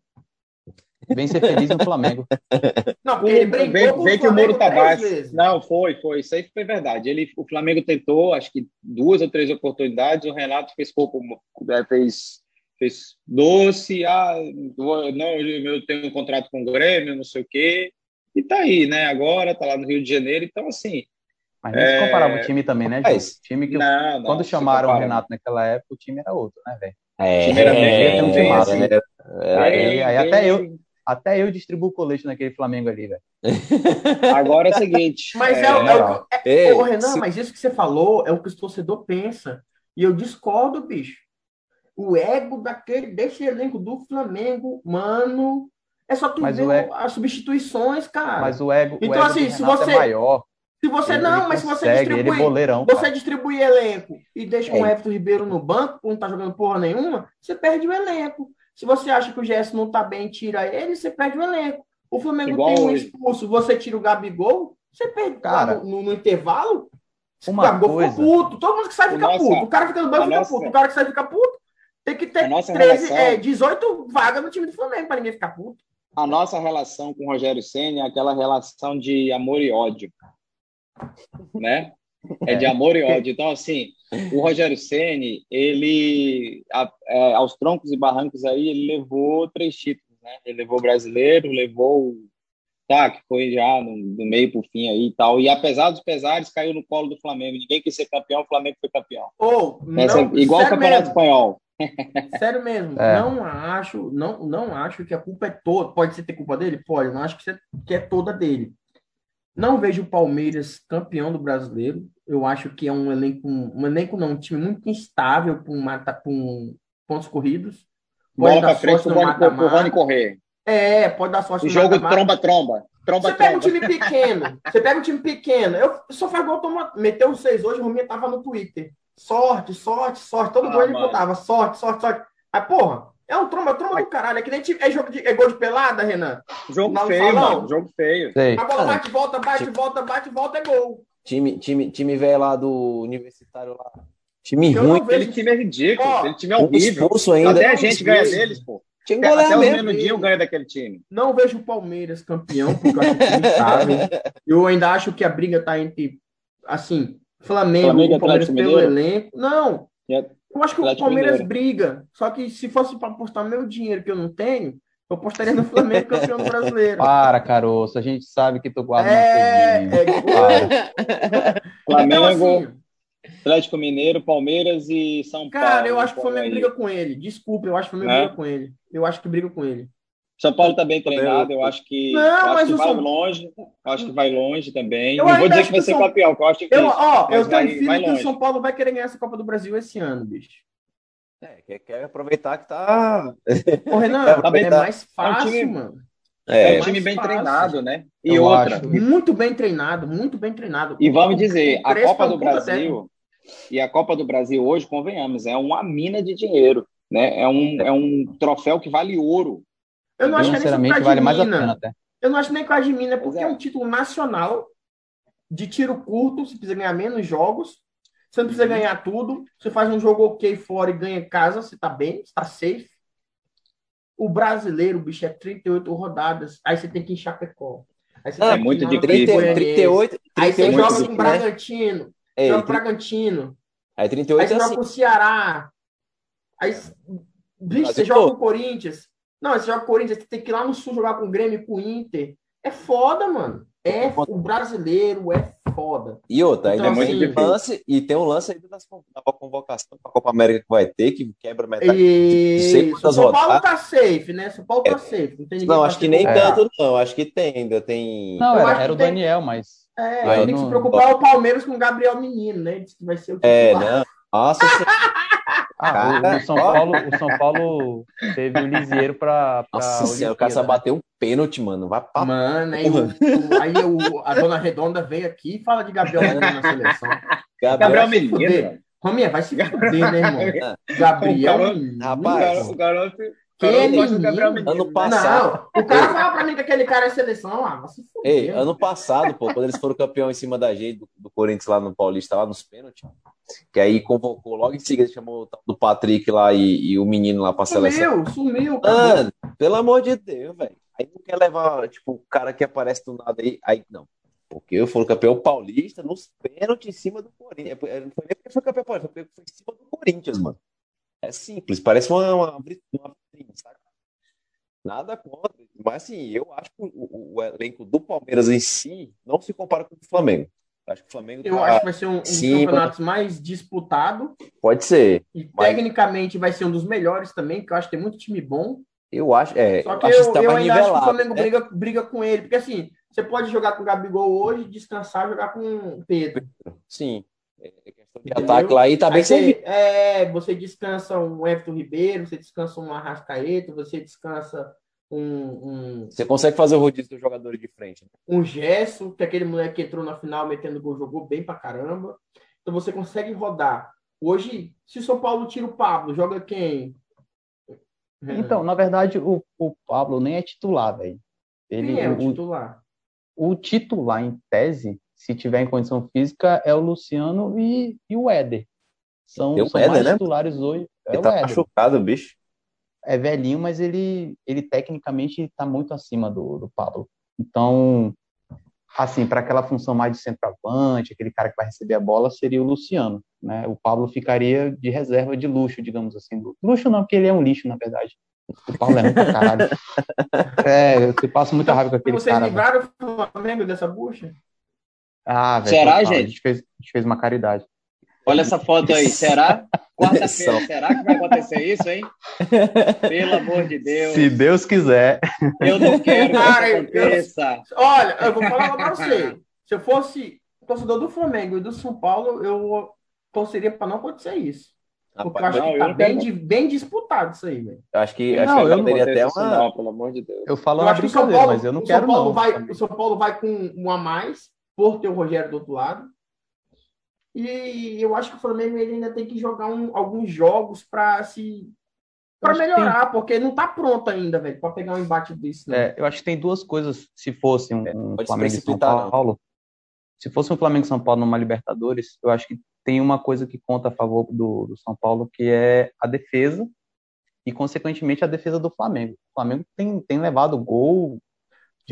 vem ser feliz no Flamengo. (laughs)
Não, porque ele brincou vem, vem que o muro tá baixo. Não, foi, foi. Isso aí foi verdade. Ele, o Flamengo tentou, acho que duas ou três oportunidades. O Renato fez pouco, é, fez, fez doce. Ah, não, eu tenho um contrato com o Grêmio, não sei o quê. E tá aí, né? Agora tá lá no Rio de Janeiro. Então, assim.
Mas não é... se comparava o time também, né, Gil? O time que não, não, quando chamaram o Renato naquela época, o time era outro, né, velho? É, o time era bem, é, um time massa, né? Aí, aí até eu, até eu distribuo colete naquele Flamengo ali, velho. (laughs)
Agora é o seguinte.
Mas é, é, é, é, Renan, se... mas isso que você falou é o que o torcedor pensa. E eu discordo, bicho. O ego daquele, desse elenco do Flamengo, mano, é só tu mas ver ego... as substituições, cara.
Mas o ego, então, o ego assim, se você, é maior.
Se você ele, não, mas se você distribui, boleirão, você cara. distribui elenco e deixa um Everton Ribeiro no banco, não tá jogando porra nenhuma, você perde o elenco. Se você acha que o Gerson não tá bem, tira ele, você perde o elenco. O Flamengo Igual tem um expulso, você tira o Gabigol, você perde cara, no, no, intervalo.
Uma o Gabigol coisa...
puto. Todo mundo que sai fica nossa, puto. O cara fica no banco fica nossa... puto. O cara que sai fica puto. Tem que ter 13, relação... é, 18 vagas no time do Flamengo para ninguém ficar puto.
A nossa relação com o Rogério Senna é aquela relação de amor e ódio né? É de amor e ódio. Então, assim, o Rogério Ceni, ele, a, é, aos troncos e barrancos aí, ele levou três títulos, né? Ele levou o brasileiro, levou tá, que foi já no, do meio para o fim aí e tal. E apesar dos pesares, caiu no colo do Flamengo. Ninguém quis ser campeão, o Flamengo foi campeão.
Oh,
Essa, não, igual o Campeonato mesmo. Espanhol.
Sério mesmo, é. não acho, não, não acho que a culpa é toda. Pode ser ter culpa dele? Pode, não acho que, é toda dele. Não vejo o Palmeiras campeão do brasileiro. Eu acho que é um elenco, um elenco não, um time muito instável com, mata, com pontos corridos.
Pode Bola para frente o Rony correr.
É, pode dar sorte.
O jogo tromba-tromba. Tromba,
você pega um time pequeno, você pega um time pequeno. Eu só faz gol, toma, meteu um seis hoje, o Rominha tava no Twitter. Sorte, sorte, sorte. Todo ah, gol ele botava sorte, sorte, sorte. Aí, porra, é um tromba, tromba do caralho. É que nem é jogo de, é gol de pelada, Renan.
Jogo feio, mano. Jogo feio.
Sei. A bola bate, volta, bate, time, volta, bate, volta, é gol.
Time, time, time velho lá do universitário lá. Time
eu ruim. Aquele time é ridículo. Ó, aquele time é horrível.
Expulso ainda.
Até a gente ganha deles, pô. Tinha Até, até mesmo. o Menudinho ganha daquele time.
Não vejo o Palmeiras campeão, porque eu acho que estável. (laughs) Eu ainda acho que a briga tá entre, assim, Flamengo, Flamengo e Palmeiras pelo elenco. Não. É eu acho que o Palmeiras Mineiro. briga. Só que se fosse para apostar meu dinheiro que eu não tenho, eu apostaria no Flamengo (laughs) campeão brasileiro.
Para, caroço. A gente sabe que tu guarda é... é... (laughs)
Flamengo, então, assim, Atlético Mineiro, Palmeiras e São Paulo.
Cara, eu acho que o Flamengo briga com ele. Desculpa, eu acho que o Flamengo é? briga com ele. Eu acho que briga com ele.
São Paulo está bem treinado, eu acho que, não, eu acho que vai São... longe, acho que vai longe também. Eu não vou dizer que vai ser São... campeão, eu acho que
eu, ó, eu tenho vai, que o São Paulo vai querer ganhar essa Copa do Brasil esse ano, bicho.
É, quer, quer aproveitar que tá.
Ô, Renan, é mais fácil, é um time, mano.
É, é um time bem fácil. treinado, né? E eu outra. Acho.
Muito bem treinado, muito bem treinado.
E vamos dizer, a Copa do Brasil e a Copa do Brasil hoje, convenhamos, é uma mina de dinheiro, né? É um, é um troféu que vale ouro.
Eu não acho que é nem vale mais a pena até. Eu não acho nem que de mina, porque é. é um título nacional de tiro curto, você precisa ganhar menos jogos, você não precisa uhum. ganhar tudo, você faz um jogo ok fora e ganha em casa, você tá bem, você tá safe. O brasileiro, bicho, é 38 rodadas, aí você tem que ir em Chapecó. Aí você
ah, é muito de
30, 38, 38,
Aí você joga com o Bragantino, é, joga com o Bragantino.
Aí 38
aí você é joga assim. com o Ceará. Aí, bicho, você joga com o Corinthians. Não, você joga com o Corinthians, você tem que ir lá no Sul jogar com o Grêmio, com o Inter. É foda, mano. É, o brasileiro é foda.
E outra, então, ainda assim, tem lance, e tem um lance ainda da convocação para a Copa América que vai ter, que quebra metade.
E... O São Paulo tá safe, né? São Paulo tá é. safe.
Não, não acho que nem tanto, não. Acho que tem, ainda tem.
Não, era, era o tem... Daniel, mas.
É, tem que se preocupar o Palmeiras com o Gabriel Menino, né? Diz que vai ser o
É, não. Nossa, (laughs)
ah, o, o, São Paulo, o São Paulo teve o Lisieiro para.
Nossa senhora, o cara só bateu um pênalti, mano. Vai pra
Mano, aí, o, aí o, a dona Redonda veio aqui e fala de Gabriel Menino na seleção.
Gabriel, Gabriel Menino.
Rominha, vai se fuder, né, irmão? (laughs) Gabriel Menino.
Rapaz, o garoto.
Ano passado.
Não, o cara fala pra mim que aquele cara é seleção. Ah,
Ei, ano passado, pô, quando eles foram campeão em cima da gente, do, do Corinthians lá no Paulista, lá nos pênaltis, que aí convocou logo em seguida, chamou o do Patrick lá e, e o menino lá pra
sumiu,
seleção.
Sumiu, sumiu.
Mano, pelo amor de Deus, velho. Aí quer levar, tipo, o cara que aparece do nada aí, aí não. Porque eu fui campeão paulista nos pênaltis em cima do Corinthians. É, não foi nem porque foi campeão paulista, foi porque foi em cima do Corinthians, mano. É simples, parece uma, uma, uma? Nada contra. Mas assim, eu acho que o, o, elenco do Palmeiras em si não se compara com o Flamengo. Acho que o Flamengo.
Eu tá acho que vai ser um, um dos campeonatos mais disputado.
Pode ser.
E mas... tecnicamente vai ser um dos melhores também, porque eu acho que tem muito time bom.
Eu acho, é.
Só que eu, eu, tá eu ainda acho que o Flamengo né? briga, briga com ele, porque assim, você pode jogar com o Gabigol hoje, descansar jogar com o Pedro.
Sim. É, é questão de ataque lá e tá bem
servido. É, você descansa um Everton Ribeiro, você descansa um Arrascaeta, você descansa um,
um, Você consegue fazer o rodízio dos jogadores de frente. Né?
Um Gesso, que é aquele moleque que entrou na final metendo gol, jogou bem pra caramba. Então você consegue rodar. Hoje, se o São Paulo tira o Pablo, joga quem?
Então, na verdade, o, o Pablo nem é titular, velho.
Ele quem é o, o titular?
O titular, em tese, se tiver em condição física, é o Luciano e, e o Éder. São, são Éder, mais né? titulares hoje.
É ele tá Éder. machucado, bicho
é velhinho, mas ele, ele tecnicamente está muito acima do, do Pablo. Então, assim, para aquela função mais de centroavante, aquele cara que vai receber a bola, seria o Luciano. Né? O Pablo ficaria de reserva de luxo, digamos assim. Luxo não, porque ele é um lixo, na verdade. O Paulo é muito caralho. (laughs) É, eu passo muita raiva com aquele
Vocês
cara.
Vocês livraram o Flamengo dessa bucha?
Ah, velho.
Será, gente? A
gente, fez, a gente fez uma caridade.
Olha essa foto aí, será? (laughs) Quarta-feira, será que vai acontecer isso, hein? Pelo amor de Deus.
Se Deus quiser.
Eu não quero Cara, que aconteça.
Eu, olha, eu vou falar pra você. Se eu fosse torcedor do Flamengo e do São Paulo, eu torceria para não acontecer isso. Porque Rapaz, eu acho não, que tá bem, bem, disputado isso aí, velho.
Acho que, acho não, que eu poderia até uma.
Não, pelo amor de Deus.
Eu falo eu acho que o São Paulo, mas eu não quero
São Paulo
não.
Vai, o São Paulo vai com um a mais, por ter o Rogério do outro lado. E eu acho que o Flamengo ele ainda tem que jogar um, alguns jogos para se para melhorar, tem... porque não está pronto ainda, velho, para pegar um embate desse.
Né? É, eu acho que tem duas coisas se fosse um, é, um Flamengo e São Paulo. Não. Se fosse um Flamengo e São Paulo numa Libertadores, eu acho que tem uma coisa que conta a favor do, do São Paulo, que é a defesa e, consequentemente, a defesa do Flamengo. O Flamengo tem, tem levado gol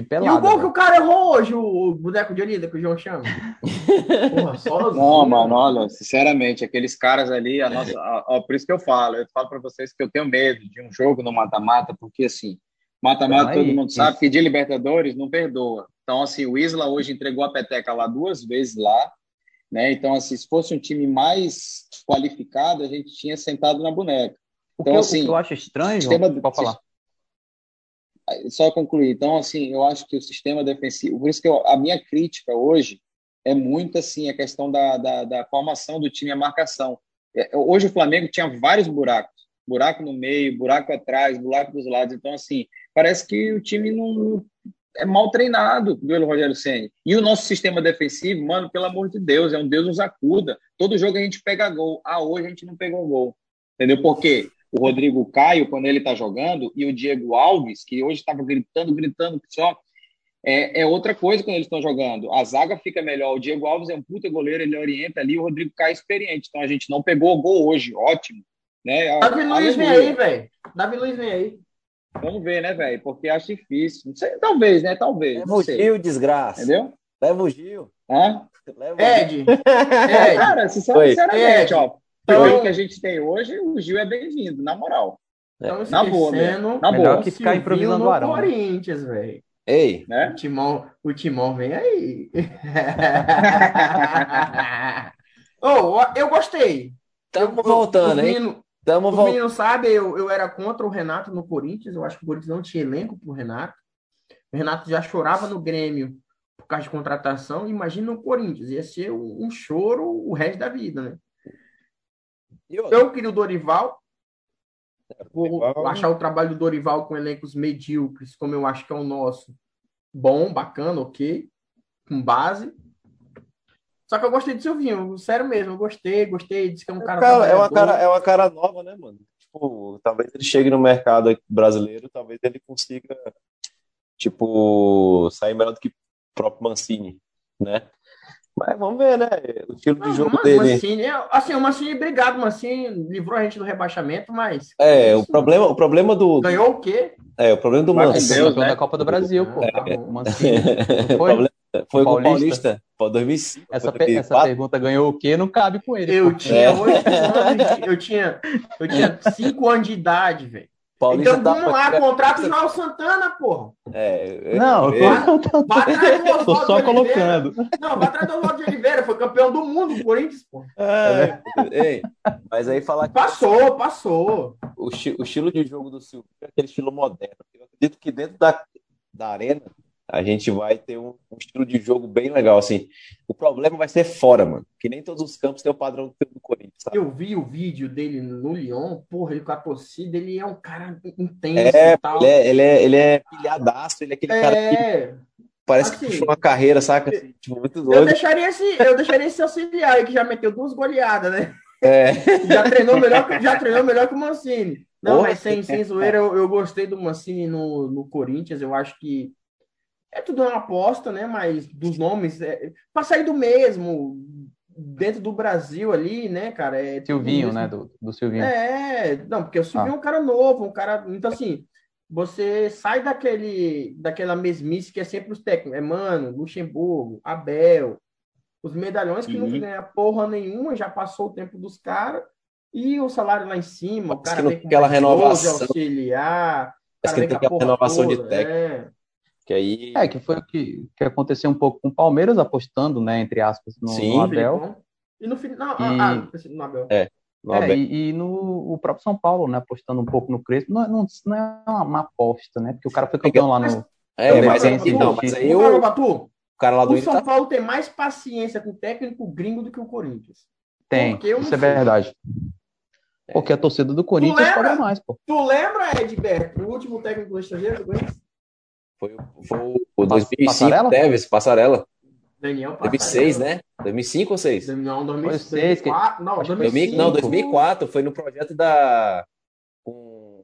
de pelada.
E o gol né? que o cara errou hoje, o boneco de Olinda, que o João chama. (laughs)
Porra, só Não, mano, olha, sinceramente, aqueles caras ali, a nossa, a, a, por isso que eu falo, eu falo para vocês que eu tenho medo de um jogo no mata-mata, porque assim, mata-mata todo mundo sabe que de Libertadores não perdoa. Então, assim, o Isla hoje entregou a peteca lá duas vezes lá, né? Então, assim, se fosse um time mais qualificado, a gente tinha sentado na boneca. Então,
o
que assim,
eu, eu acho estranho, sistema, pode falar
só concluir. Então, assim, eu acho que o sistema defensivo, por isso que eu, a minha crítica hoje é muito assim a questão da, da, da formação do time a marcação. É, hoje o Flamengo tinha vários buracos, buraco no meio, buraco atrás, buraco dos lados. Então, assim, parece que o time não é mal treinado pelo Rogério Ceni. E o nosso sistema defensivo, mano, pelo amor de Deus, é um Deus nos acuda. Todo jogo a gente pega gol. Ah, hoje a gente não pegou gol. Entendeu? Por quê? O Rodrigo Caio, quando ele está jogando, e o Diego Alves, que hoje estava gritando, gritando só, é, é, outra coisa quando eles estão jogando. A zaga fica melhor. O Diego Alves é um puta goleiro, ele orienta ali, o Rodrigo Caio é experiente. Então a gente não pegou o gol hoje, ótimo. Né?
Davi Luiz vem aí, velho. Davi Luiz vem aí.
Vamos ver, né, velho? Porque acho difícil. Não sei, talvez, né? Talvez.
Leva o Gil, desgraça.
Entendeu?
Leva o Gil.
Hã?
Leva Ed.
Ed. Cara, sinceramente, ó. Então, que a gente tem hoje, o Gil é bem-vindo, na moral.
Então, na boa, mesmo.
Na Melhor boa. que ficar improvisando
o
Arão.
Né? Corinthians, velho.
Ei,
né? O Timão, o Timão vem aí. (laughs) oh, eu gostei.
Estamos voltando, hein?
Tamo o menino sabe, eu, eu era contra o Renato no Corinthians. Eu acho que o Corinthians não tinha elenco pro Renato. O Renato já chorava no Grêmio por causa de contratação. Imagina o Corinthians. Ia ser um choro o resto da vida, né? Eu queria o Dorival. Vou achar o trabalho do Dorival com elencos medíocres, como eu acho que é o nosso. Bom, bacana, ok. Com base. Só que eu gostei do Silvinho, sério mesmo, eu gostei, gostei, disse que é um cara.
cara é, uma cara é uma cara nova, né, mano? Tipo, talvez ele chegue no mercado brasileiro, talvez ele consiga, tipo, sair melhor do que o próprio Mancini, né? Mas vamos ver, né? O estilo de jogo
Mas,
dele.
Mancini, é- assim, o Mancini, obrigado, o Mancini livrou a gente do rebaixamento, mas
É, o problema, o problema do.
ganhou o quê?
É, o problema do
Ele
Mancini
Deus, né?
da Copa do Brasil, pô.
Tá bom.
O (laughs) Mancini. Foi?
problema foi com o
Paulista?
Paulista. Pô, 2005.
Essa, pe- essa
2004.
pergunta ganhou o quê? Não cabe com ele.
Eu
pô.
tinha
É.
oito anos, eu tinha, eu tinha cinco anos de idade, velho.
Paulista
Então vamos
tá-
lá, contrata o João Santana, porra.
É,
Não,
é,
eu (laughs)
Vai atrás do (laughs)
tô, só colocando.
Não, vai atrás do Oswaldo de Oliveira, foi campeão do mundo, do Corinthians, pô.
Ai, ei, mas aí falar que
Passou, passou.
o, o estilo de jogo do Silvio é aquele estilo moderno. Eu acredito que dentro da, da arena a gente vai ter um, um estilo de jogo bem legal, assim. O problema vai ser fora, mano. Que nem todos os campos têm o padrão do Corinthians, sabe?
Eu vi o vídeo dele no Lyon, porra, ele com a torcida, ele é um cara intenso
É,
e tal.
ele é, ele é, ele é pilhadaço, ele é aquele cara que
É,
parece que
assim,
puxou uma carreira, saca? Assim, tipo, muito
eu
doido.
deixaria esse, eu deixaria esse auxiliar aí que já meteu duas goleadas, né?
É,
Já treinou melhor que, já treinou melhor que o Mancini. Não,
Porra,
mas sem, sem zoeira, eu, eu gostei do Mancini no, no Corinthians. Eu acho que é tudo uma aposta, né? Mas dos nomes, é, para sair do mesmo, dentro do Brasil ali, né, cara? É
Silvinho, né? Do, do Silvinho.
É, não, porque o Silvinho é um cara novo, um cara. Então, assim, você sai daquele, daquela mesmice que é sempre os técnicos. É Mano, Luxemburgo, Abel, os medalhões que
Uhum.
não ganham porra nenhuma, já passou o tempo dos caras, e o salário lá em cima, o
Parece
cara
que não
vem
tem
com
aquela renovação.
auxiliar, o
Parece
cara
que tem aquela renovação de
toda,
técnico.
é.
Que aí.
É, que foi o que, que aconteceu um pouco com o Palmeiras, apostando, né, entre aspas, no,
Sim,
no Abel.
E no final.
E-
Ah, ah, no Abel.
no
É,
Abel.
e, e no o próprio São Paulo, né, apostando um pouco no Crespo. Não, não, não é uma, uma aposta, né? Porque o cara foi campeão lá no.
É,
Eu
mas,
defendo
então,
o
mas aí
falar,
o,
Batu?
cara lá do
O São
tá
Paulo tem mais paciência com o técnico gringo do que o Corinthians.
Tem,
eu
isso é verdade. Porque a torcida do Corinthians cobra mais, pô.
Tu lembra, Edberto, o último técnico do estrangeiro do Corinthians?
Foi, o- foi o 2005,
Passarela?
Teves, Passarela.
Daniel
2006,
Passarella.
né? 2005 ou 6?
Não,
Foi
2006,
seis que-
2004. Não,
acho que
2005.
não, 2004, foi no projeto da.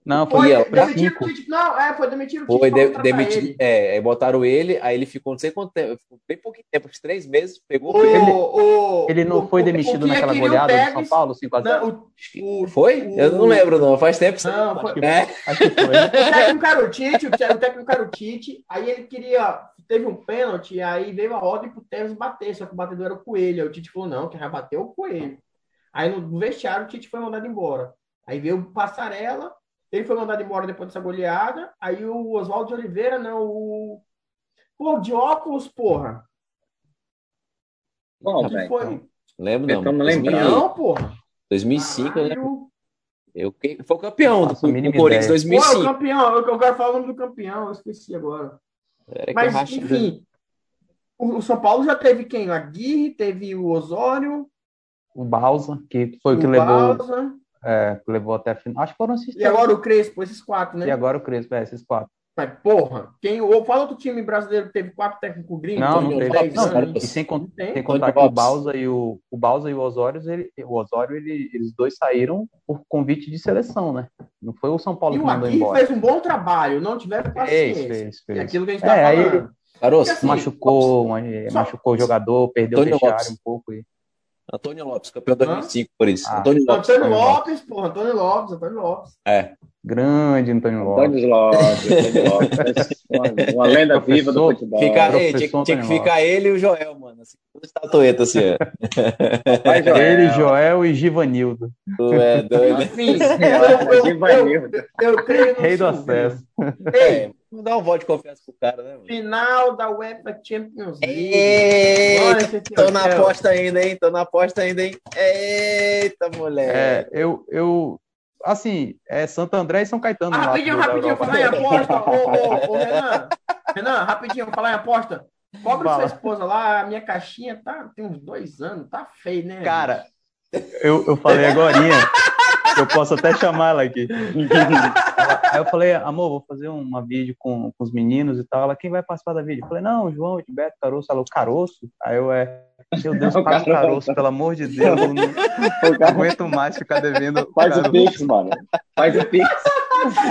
Não,
Foi,
foi,
lá.
foi
demitiram
cinco.
o Tite. Não, é, foi demitido o Tite
Foi
pra
de, demitido.
ele.
É, aí botaram ele, aí ele ficou não sei quanto tempo, ficou bem pouquinho tempo, uns três meses, pegou.
O-
pegou-
o-
Ele não
o-
foi
o-
demitido naquela goleada do São
Tevez-
Paulo, 5x0?
Não, o, o-
Foi?
o-
Eu não lembro, não. Faz tempo. que
Não,
você-
foi-
É.
Acho que foi. (laughs)
O técnico era o técnico era o Tite, aí ele queria, teve um pênalti, aí veio a ordem pro Tevez bater, só que o batedor era o Coelho, aí o Tite falou, não, quem vai bater é o Coelho. Aí no vestiário o Tite foi mandado embora. Aí veio o Passarela, ele foi mandado embora depois dessa goleada, aí o Oswaldo de Oliveira, não, o... Pô, de óculos, porra.
Bom,
Que
velho.
foi
Lembro não.
Lembrar.
campeão, porra.
2005, eu lembro.
Caralho.
Eu, quem- foi o campeão do,
Nossa, a
do
mínima
Corinthians
ideia.
Pô, é o
2005.
campeão, eu, eu quero falar o nome do campeão, eu esqueci agora.
Era que
Mas, enfim, o, o São Paulo já teve quem? O Aguirre, teve o Osório,
O Balsa, que foi o que
o
levou,
Balsa,
é, que levou até a final. Acho que foram esses
e agora o Crespo, esses quatro,
E
né?
agora o Crespo, é, esses quatro.
Mas, porra, quem, ou fala outro time brasileiro que teve quatro técnicos gringos
Não, não teve.
10
Não, e sem, con-
Não tem.
sem contar que o. Balsa e o, o Balsa e o Osório, ele, o Osório, ele, eles dois saíram por convite de seleção, né? Não foi o São Paulo
E
que mandou embora.
fez um bom trabalho, não tiveram
Fez,
paciência.
fez,
É
fez.
aquilo que a gente tá
É, aí
falando.
Caroço,
Assim,
machucou, ma- machucou o jogador, perdeu
Antônio
o vestiário
Lopes.
um pouco. E...
Antônio Lopes, campeão 2005, por isso.
Ah.
Antônio Lopes.
Antônio
Antônio
Lopes, porra, Antônio Lopes, Antônio Lopes.
É.
Grande Antônio Lopes.
Antônio Lopes, Antônio Lopes. Uma, uma lenda viva do futebol.
Fica, ei, tinha, tinha que ficar ele e o Joel, mano. Assim, estatueta, assim.
Papai Joel.
Ele, Joel e Givanildo.
Tu é doido.
É,
eu, eu,
Givanildo.
eu, eu
Rei do acesso.
Ei,
É, vamos dar um voto de confiança pro cara, né, mano?
final da UEFA Champions League.
Ei,
Olha esse aqui,
Tô na aposta ainda, hein? Tô na aposta ainda, hein? Eita, moleque.
É, eu, eu, assim, é Santo André e São Caetano.
Ah, rapidinho, rapidinho, falar em aposta. Ô, ô, ô, Renan, (laughs) Renan, rapidinho, falar em aposta. Cobra
Fala.
sua esposa lá, a minha caixinha tá, tem uns dois anos, tá feio, né?
Cara, eu, eu falei agorinha, eu posso até chamar ela aqui. (laughs) Aí eu falei, amor, vou fazer uma vídeo com, com os meninos e tal. Ela, quem vai participar da vídeo? Eu falei, não, João, Edberto, Caroço. Ela, o Caroço? Aí eu, é, meu Deus, (laughs)
O
paga o
Caroço.
Pelo amor de Deus. Eu não, (laughs)
O
não
cara
aguento mais ficar devendo. o (laughs)
Faz o
Caroço.
Pix, mano. Faz o Pix.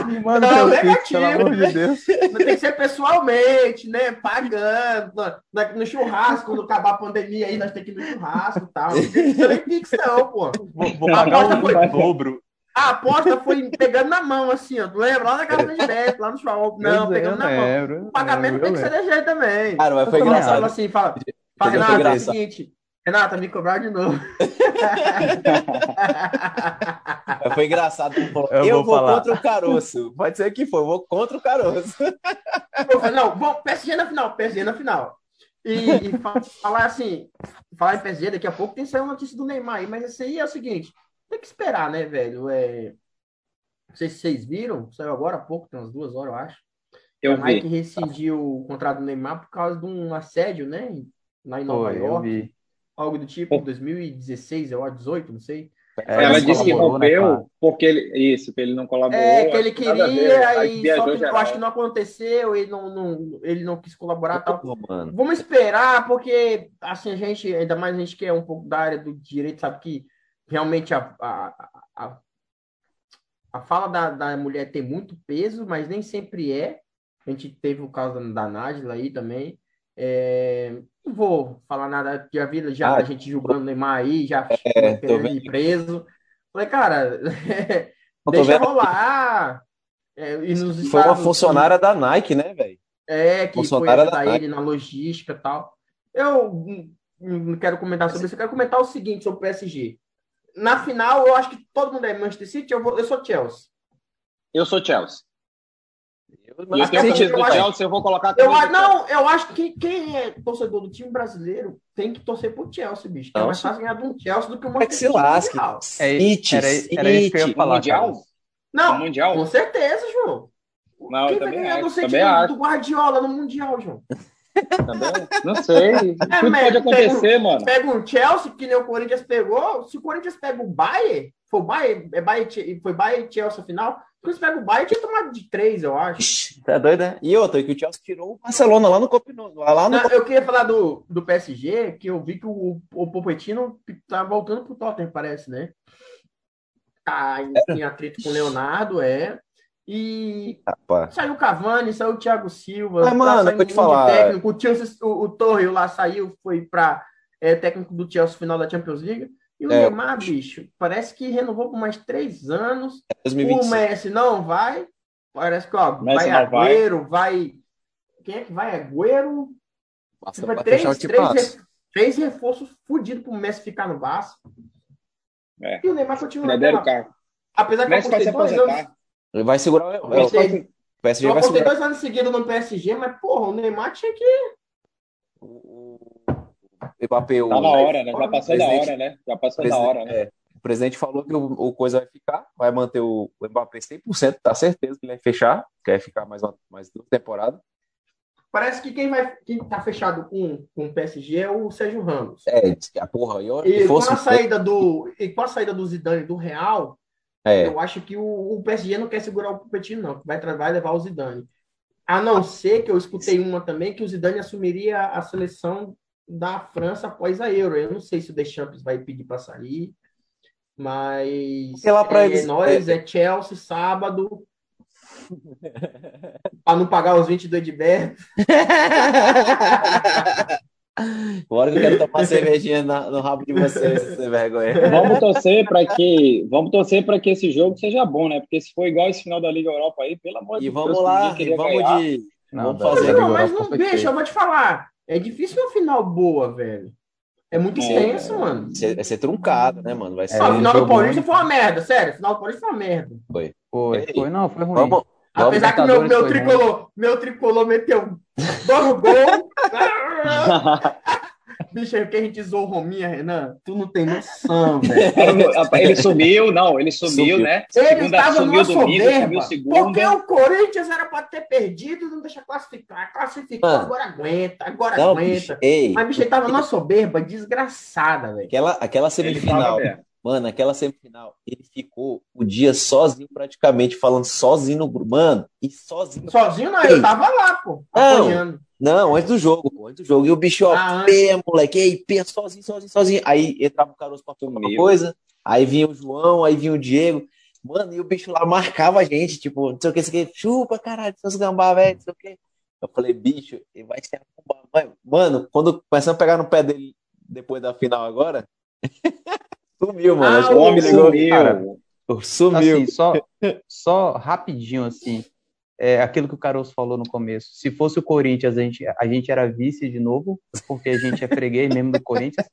Me manda
Não,
teu
negativo.
pix, pelo amor de Deus.
Tem que ser pessoalmente, né? Pagando. No, no churrasco, quando acabar a pandemia aí, nós temos que ir no churrasco e tal. Não tem que ser Pix, não, pô.
Vou, vou
A
pagar
aposta
um
foi-
dobro.
A aposta foi pegando na mão, assim, ó. Tu lembra? Lá na casa de Beto, lá no shopping. Não,
Eu
pegando na mão.
lembro,
O pagamento
eu
tem que ser
lembro.
de jeito também.
Cara, mas foi
Fala
engraçado.
assim, fala, fala
Foi
Renata, é o seguinte. Renata, me cobrar de novo. (laughs)
Foi engraçado.
Eu
Eu,
vou
vou,
falar.
contra o caroço. Pode ser que for, eu vou contra o caroço.
Não, bom, PSG na final, PSG na final. E, e fa- falar assim, falar em PSG, daqui a pouco tem que sair uma notícia do Neymar aí, mas isso aí é o seguinte, tem que esperar, né, velho? É... Não sei se vocês viram, saiu agora há pouco, tem umas duas horas, eu acho.
Eu
a Nike
vi.
rescindiu o contrato do Neymar por causa de um assédio, né? Lá em Nova
Foi, eu
York, algo do tipo, 2016, eu acho, 18, não sei.
É,
Ela disse que
né,
rompeu
cara?
porque ele. Isso, que ele não colaborou.
É, que ele
ver,
queria,
que
e só que eu
geral.
acho que não aconteceu, ele não, não, ele não quis colaborar tal.
Mano.
Vamos esperar, porque assim, a gente, ainda mais a gente que é um pouco da área do direito, sabe que realmente a, a, a, a fala da, da mulher tem muito peso, mas nem sempre é. A gente teve o caso da, da Nájila aí também. É, não vou falar nada, já vi já
Ah,
a gente julgando o Neymar aí, já
É,
ir preso. Falei, cara, (laughs) deixa rolar. É, e nos
Foi uma funcionária da Nike, né, velho?
é, que foi ajudar
da
ele na logística e tal. Eu não quero comentar sobre isso, eu quero comentar o seguinte sobre o PSG. Na final, eu acho que todo mundo é Manchester City, eu, vou, eu sou Chelsea.
Eu sou Chelsea.
Eu,
E eu
assim, acho-
Chelsea, eu vou colocar a
Eu, não, eu acho que quem é torcedor do time brasileiro tem que torcer pro Chelsea, bicho. Que é
Não,
mais fácil ganhar de um Chelsea do que um
é se
Manchester City.
É,
City,
era, era isso que eu ia
City.
falar,
Mundial?
cara.
Não,
No Mundial?
com certeza, João.
Não,
Quem vai
também
ganhar do
acho.
City do,
acho.
do Guardiola no Mundial, João?
Também. Não sei. (laughs) Tudo
mas
pode acontecer, mano.
Pega um Chelsea, que nem o Corinthians pegou. Se o Corinthians pega o Bayern, foi o Bayern, é Bayern, e- foi Bayern e Chelsea a final. Se pegam o Bayern, tinha tomado de três, eu acho.
Tá doido, né? E outra, que o Chelsea tirou o Barcelona lá no Camp Nou, lá no
Não, eu queria falar do, do PSG, que eu vi que o, o Pochettino tá voltando pro Tottenham, parece, né? Tá em, em atrito com o Leonardo, é. E
Rapaz.
saiu o Cavani, saiu o Thiago Silva.
Mas,
tá
mano, eu te falar.
Técnico, o, Chelsea, o, o Torre lá saiu, foi para técnico do Chelsea final da Champions League. E o
É.
Neymar, bicho, parece que renovou por mais três anos. O
2025.
Messi não vai. Parece que ó, vai
vai.
Agüero, vai. Quem é que vai? Agüero.
Passa
Vai
pra
três,
fechar o
três,
tipaço.
re- três reforços fodidos pro Messi ficar no Vasco.
É.
E o Neymar continua lá.
carro.
Apesar que eu
Messi vai se
anos.
Ele vai segurar o. é, o PSG
Eu
vai segurar
dois anos seguidos no PSG, mas, porra, o Neymar tinha que.
o. o- o Mbappé. o-
Tá na hora, né? Já passou da
presidente-
hora, né? Já passou da hora, né?
é, o presidente falou que o, o coisa vai ficar, vai manter o, o Mbappé 100%, tá certeza que ele vai fechar, quer ficar mais uma mais duas temporadas.
Parece que quem, vai, quem tá fechado com, com o PSG é o Sérgio Ramos.
É, a porra, e, olha,
E
se
com
fosse
a saída do, e com a saída do Zidane do Real,
é,
eu acho que o, o PSG não quer segurar o Pochettino, não. que Vai, vai levar o Zidane. A não ser que eu escutei uma também que o Zidane assumiria a seleção da França após a Euro. Eu não sei se o Deschamps vai pedir para sair, mas
pra
é,
eles-
nós é Chelsea sábado (laughs) para não pagar os 22 de Beto. (laughs)
Bora que eu quero tomar cervejinha na- no rabo de vocês, sem vergonha.
Vamos torcer para que, vamos torcer para que esse jogo seja bom, né? Porque se for igual esse final da Liga Europa aí, pelo amor de
E
Deus,
vamos
que
lá, e vamos
ganhar.
de.
Não,
vamos fazer.
Não, mas não,
feio.
eu vou te falar. É difícil uma final boa, velho. É muito
É,
extenso, mano.
Vai ser, vai ser truncado, né, mano? Vai ser.
Ó,
É,
o final do Paulista foi uma merda, sério. O final do Paulista foi uma merda.
Foi,
Ei,
foi, não, foi ruim.
Vamos, vamos.
Apesar que meu, meu
foi
tricolor, meu tricolor meteu dois gols. (laughs) (laughs) Bicho, é que a gente zoou o Rominha, Renan. Tu não tem noção, velho. (laughs)
Ele sumiu, não, ele sumiu,
Sumiu.
né?
Ele
Segunda
estava
sumiu
numa
domingo,
soberba.
segunda.
Porque o Corinthians era pra ter perdido e não deixa classificar. Classificou,
Mano.
agora aguenta, agora
Não,
aguenta.
bicho, ei,
Mas, bicho, ele tava numa soberba desgraçada, velho.
aquela, aquela semifinal,
tava.
Mano, aquela semifinal, ele ficou o dia sozinho, praticamente, falando sozinho no grupo. Mano, e sozinho.
Sozinho não, eu tava lá, pô,
Não.
apanhando.
Não, antes do jogo, pô, antes do jogo. E o bicho, ó,
Ah,
pé, moleque, ei, pé, sozinho, sozinho, sozinho. Aí entrava o Caroço pra falar uma coisa, aí vinha o João, aí vinha o Diego. Mano, e o bicho lá marcava a gente, tipo, não sei o que, sei o que, chupa, caralho, seus gambá, velho, não sei o que. Eu falei, bicho, ele vai ser arrombado. Mano, quando começamos a pegar no pé dele depois da final agora, (laughs) sumiu, mano.
Ah,
o homem ligou,
Sumiu.
cara, sumiu.
Assim, só, só rapidinho, assim, é aquilo que o Caroço falou no começo. Se fosse o Corinthians, a gente, a gente era vice de novo, porque a gente é freguês mesmo do Corinthians.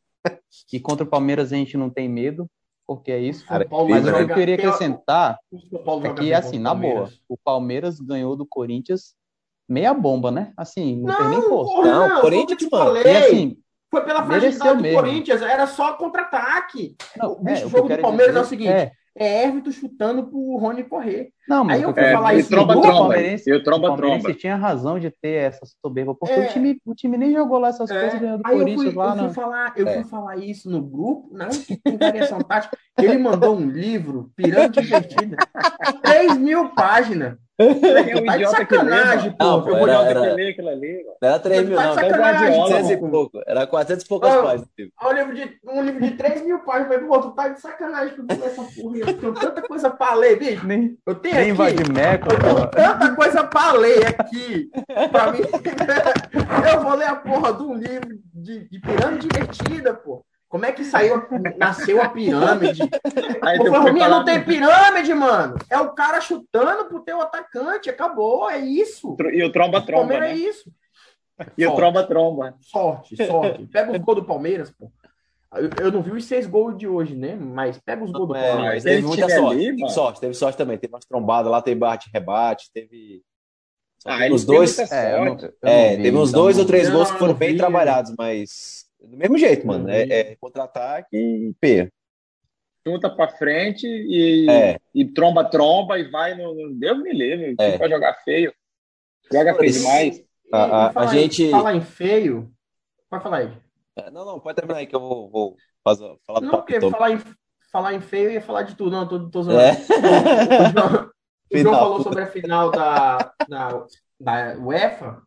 E contra o Palmeiras a gente não tem medo, porque é isso.
Cara,
Mas o que eu queria acrescentar é que, assim, na boa,
Palmeiras.
o Palmeiras ganhou do Corinthians meia bomba, né? Assim, não, tem nem
Não,
força.
porra,
Não,
não,
Corinthians, mano.
E assim,
Foi pela fragilidade do
mesmo.
Corinthians, era só contra-ataque.
não,
o bicho,
é,
o
que
jogo
eu
do Palmeiras é o seguinte,
é,
É Everton chutando pro Rony correr.
não, mas
Aí eu
que eu
fui
quero
falar isso
tromba, tromba.
palmeirense,
E o tromba,
o palmeirense
tromba.
tinha razão de ter essa soberba, porque
É.
o, time, o time nem jogou lá essas
É,
coisas ganhando do
Aí eu
Corinthians
fui,
lá,
eu fui
né?
falar, eu
É.
fui falar isso no grupo, não que tem variação tática. Ele mandou um livro, Pirâmide Invertida, (laughs) 3 mil páginas.
É o (laughs)
Tá de
idiota que lê,
sacanagem,
mano?
pô.
Não,
eu vou
era- era-
que lê aquilo ali, mano.
Não era 3 mil,
Tá de
não.
sacanagem,
400 e pouco. Era 400 e poucas
Ah.
páginas. filho.
um livro de, um livro de 3 mil páginas. Pô, tu tá de sacanagem que eu vou essa porra. Eu tenho tanta coisa pra ler, bicho.
Nem,
Eu tenho
nem
aqui.
Vadimeco,
Eu tenho tanta coisa pra ler aqui. Pra mim, (laughs) eu vou ler a porra de um livro de, de pirâmide invertida, pô. Como é que saiu, nasceu a pirâmide? (laughs)
Aí
Pô,
tu foi
Rominha,
falar
não tem pirâmide, mano. É o cara chutando pro teu atacante. Acabou, é isso.
E o tromba,
O
tromba,
Palmeiras é
né?
isso.
E o
Sorte,
tromba, tromba.
Sorte, sorte. (laughs) Pega os gols do Palmeiras, pô. Eu, eu não vi os seis gols de hoje, né? Mas pega os gols do
É,
Palmeiras.
Aquele
teve muita sorte.
ali,
teve sorte, teve sorte também. Teve umas trombadas lá, teve bate-rebate, teve.
Ah,
teve dois.
É, eu não, eu não
É,
vi,
teve uns
então
dois ou três
Não,
gols que foram bem
vi.
trabalhados, mas do mesmo jeito, mano. É, é contra-ataque e P.
Junta pra frente e,
É.
e tromba, tromba e vai no. no- Deus me livre.
É.
Tipo, vai jogar feio. Joga feio demais.
A- a-
falar
a
em-
gente-
Falar em feio. Pode falar aí.
É, Não, não, pode terminar aí que eu vou, vou fazer, falar do
Não, porque falar em, falar em feio eu ia falar de tudo. Não, tô, tô zoando.
É. (laughs)
O João, o João falou sobre a final da, da, da UEFA,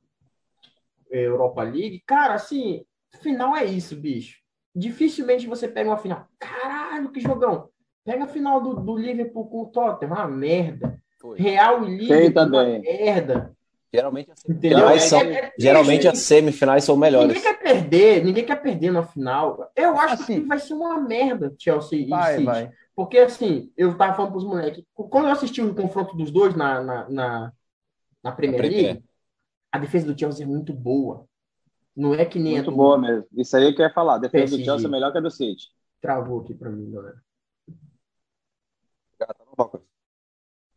Europa League. Cara, assim, final é isso, bicho. Dificilmente você pega uma final. Caralho, que jogão. Pega a final do, do Liverpool com o Tottenham, uma merda.
Foi.
Real e Liverpool, uma
também.
merda.
Geralmente, as semifinais
É-
são,
é- é
geralmente
triste.
as semifinais são melhores.
Ninguém quer perder, ninguém quer perder na final. Eu acho
Assim,
que vai ser uma merda, Chelsea e
Vai,
City.
vai.
Porque, assim, eu tava falando pros moleques, quando eu assisti o confronto dos dois na, na, na, Na Premier. League, a defesa do Chelsea é muito boa. Não é que nem
Muito
a do...
boa mesmo. Isso aí que eu ia falar. Defesa do
PSG.
Chelsea é melhor que a do City.
Travou aqui pra mim, galera.
Tá.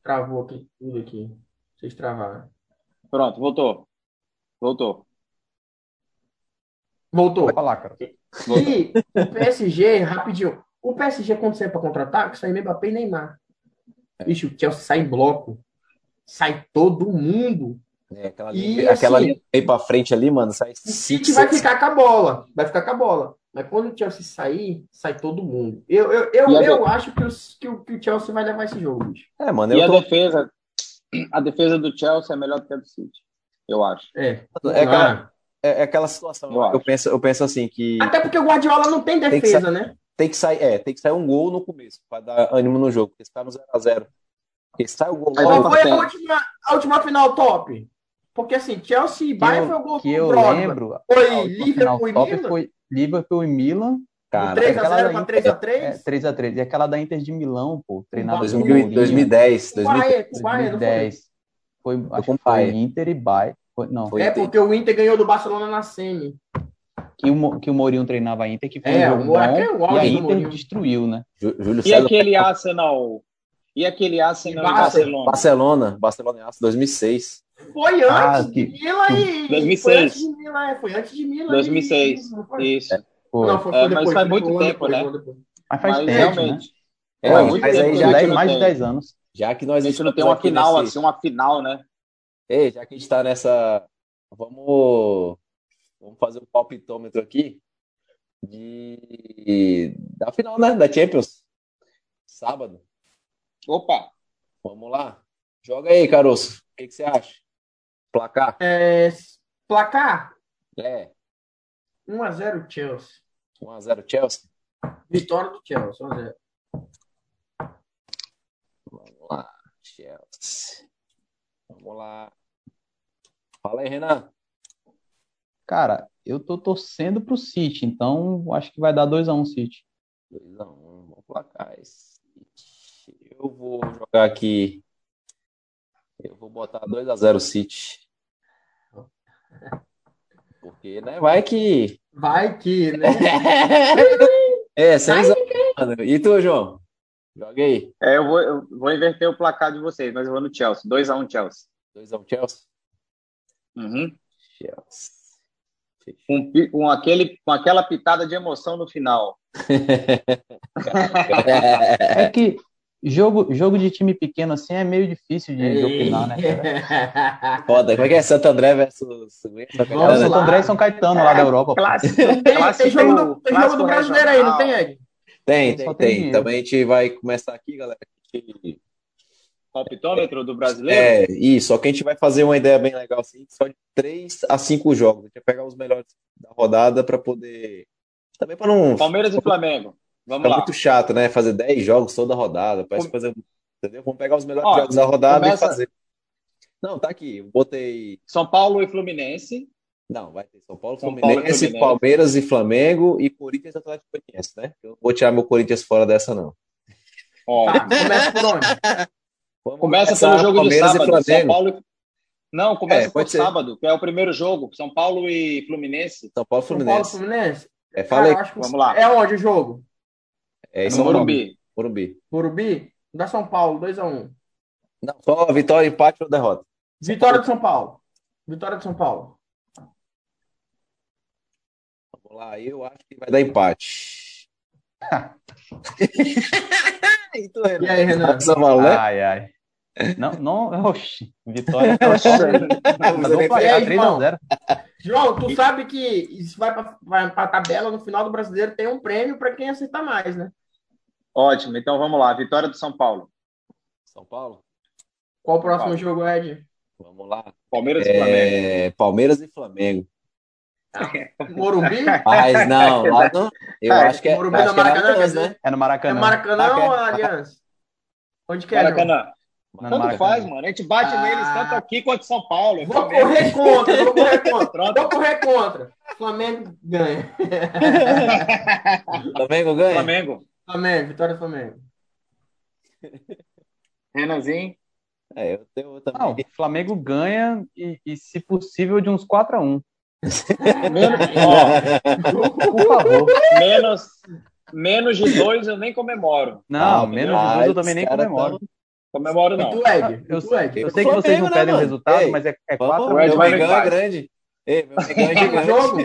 Travou aqui, tudo aqui. Vocês travaram.
Pronto, voltou. Voltou.
Voltou.
Vai falar, cara.
E o PSG, rapidinho. O PSG, quando sai pra contra-ataque, sai Mbappé e Neymar. Bicho, o Chelsea sai em bloco. Sai todo mundo.
É, aquela
E,
linha, aquela
assim,
linha aí pra frente ali, mano, sai
O City vai ficar com a bola. Vai ficar com a bola. Mas quando o Chelsea sair, sai todo mundo. Eu, eu, eu,
E
eu acho que, os- que, o, que o Chelsea vai levar esse jogo, bicho.
É, mano,
E
eu
a
tô.
defesa? A defesa do Chelsea é melhor do que a do City. Eu acho.
É.
É aquela,
Ah,
é, é aquela situação.
Eu
Eu, penso, eu penso assim que
Até porque o Guardiola não tem
que
defesa, né?
tem que sair, é, tem que sair um gol no começo pra dar ânimo no jogo, porque se tá no 0x0. Porque se sai o gol
Qual foi a
tem.
última, a última final top? Porque assim, Chelsea e Bayern foi o gol
que
do
eu
Drogba.
lembro,
Foi Liverpool e Milan?
foi Liverpool e Milan,
cara,
3x0
aquela
pra
da
3x3?
é, 3x3. E aquela da Inter de Milão, pô, treinada por
2000
Mourinho,
2010,
Com o
2010.
Bayern, com o Bayern, não foi?
2010. Foi, acho foi
Bayern.
Inter e Bayern. Foi, não,
Foi
É
Inter.
porque o Inter ganhou do Barcelona na semi.
que o, que o Mourinho treinava a Inter, que foi
É,
um jogo
o- aquele
bom, e a Inter
Mourinho.
destruiu, né?
Jú- Júlio
E
César.
aquele Arsenal? E aquele Arsenal e Barcelona?
Barcelona, Barcelona em Aço, 2006.
Foi antes
Ah,
de Milan e.
2006.
Foi antes de Milan, é, foi antes de Milan.
2006.
E... Não, foi?
Isso.
Pô,
Não, foi,
É,
foi
mas
depois.
faz
foi
muito tempo,
depois,
né?
um ano depois.
mas faz
Mas
tempo, né?
realmente.
É,
Pô,
mas
muito
aí
tempo
já
mais de
tem.
10 anos.
Já que
A
nós
gente não tem uma final,
nesse-
assim, uma final, né?
Ei, já que a gente tá nessa. Vamos. Vamos fazer um palpitômetro aqui de da final, né? Da Champions. Sábado.
Opa!
Vamos lá. Joga aí, Caroço. O que, que você acha? Placar?
É, placar:
É.
1x0 Chelsea.
1x0 Chelsea.
Vitória do Chelsea, 1x0.
Vamos lá, Chelsea. Vamos lá. Fala aí, Renan.
Cara, eu tô torcendo pro City, então acho que vai dar 2x1 City.
2x1, vamos placar. City. Eu vou jogar aqui. Eu vou botar 2x0 City. Porque, né? Vai que.
Vai que, né? (laughs)
é, seis anos. E tu, João? Joga aí.
É, eu vou, eu vou inverter o placar de vocês, mas eu vou no Chelsea. 2x1 Chelsea.
2x1 Chelsea?
Uhum.
Chelsea.
Com, com, aquele, com aquela pitada de emoção no final. (laughs) (laughs)
é que jogo, jogo de time pequeno assim é meio difícil de, de opinar, né? (laughs)
Foda, como é que é Santo André versus.
Vamos Santo André e São Caetano lá da Europa.
Clássico,
tem, tem jogo do, tem jogo do brasileiro aí, não tem, Ed?
Tem, tem, tem. Também a gente vai começar aqui, galera.
Palpitômetro do brasileiro?
É, isso. Só que a gente vai fazer uma ideia bem legal assim, só de 3 a 5 jogos. A gente vai pegar os melhores da rodada para poder. Também para não.
Palmeiras e Flamengo. Vamos
Fica
lá.
muito chato, né? Fazer 10 jogos toda rodada. Parece coisa. Entendeu? Vamos pegar os melhores Ó, jogos da rodada começa... e fazer. Não, tá aqui. Eu botei.
São Paulo e Fluminense.
Não, vai ter São Paulo, São Fluminense, Paulo Fluminense, Palmeiras e Flamengo e Corinthians e Atlético Goianiense, né? Eu não vou tirar meu Corinthians fora dessa, não.
Ó,
tá, começa por onde? (laughs)
Vamos começa pelo jogo Palmeiras do sábado. São Paulo. Não, começa é, por sábado, que é o primeiro jogo. São Paulo e Fluminense.
São Paulo e Fluminense.
São Paulo Fluminense.
É, falei.
Cara,
Vamos lá.
É onde o jogo?
É
São Morumbi.
Morumbi.
Morumbi? Da São Paulo, 2x1.
Não, só vitória, empate ou derrota.
Vitória de São Paulo. Vitória de São Paulo.
Vamos lá, eu acho que vai dar empate. (laughs)
e, tu, e aí, Renan?
Né?
Ai, ai. Não, não, oxi, vitória. placar (laughs) 3x0.
João, tu sabe que isso vai para a tabela no final do brasileiro, tem um prêmio para quem acertar mais, né?
Ótimo, então vamos lá. Vitória do São Paulo.
São Paulo?
Qual o próximo Paulo. jogo, Ed?
Vamos lá.
Palmeiras
é...
e Flamengo.
Palmeiras e Flamengo.
Ah, Morumbi? (laughs)
Mas não, lá no... eu
é,
acho que é,
Morumbi
acho
no Maracanã,
que é, Aliança,
né? é no Maracanã.
É Maracanã ou Aliança? Onde que é?
Maracanã.
Não,
Tanto
Maracanã.
faz, mano. A gente bate
Ah.
neles tanto aqui quanto em São Paulo.
Vou correr contra, vou correr (laughs) contra. Vou correr contra. Flamengo ganha. (laughs)
Flamengo ganha?
Flamengo.
Flamengo, vitória do Flamengo. (laughs)
Renanzinho.
É, eu tenho
Não,
também.
Flamengo ganha e, e, se possível, de uns 4x1. (laughs)
Menos, ó, (laughs)
Por favor.
menos, menos de dois eu nem comemoro.
Não,
Ah,
menos de
mas
dois eu também nem
caras
comemoro.
Comemoro
E
não.
tu, Ed?
Eu,
tu, Ed?
eu sei que vocês não
Flamengo, né,
pedem o resultado,
Ei,
mas é, é
Vamos,
4
O Ed
meu
vai
é
empate.
grande. Ei, meu é gigante.
jogo?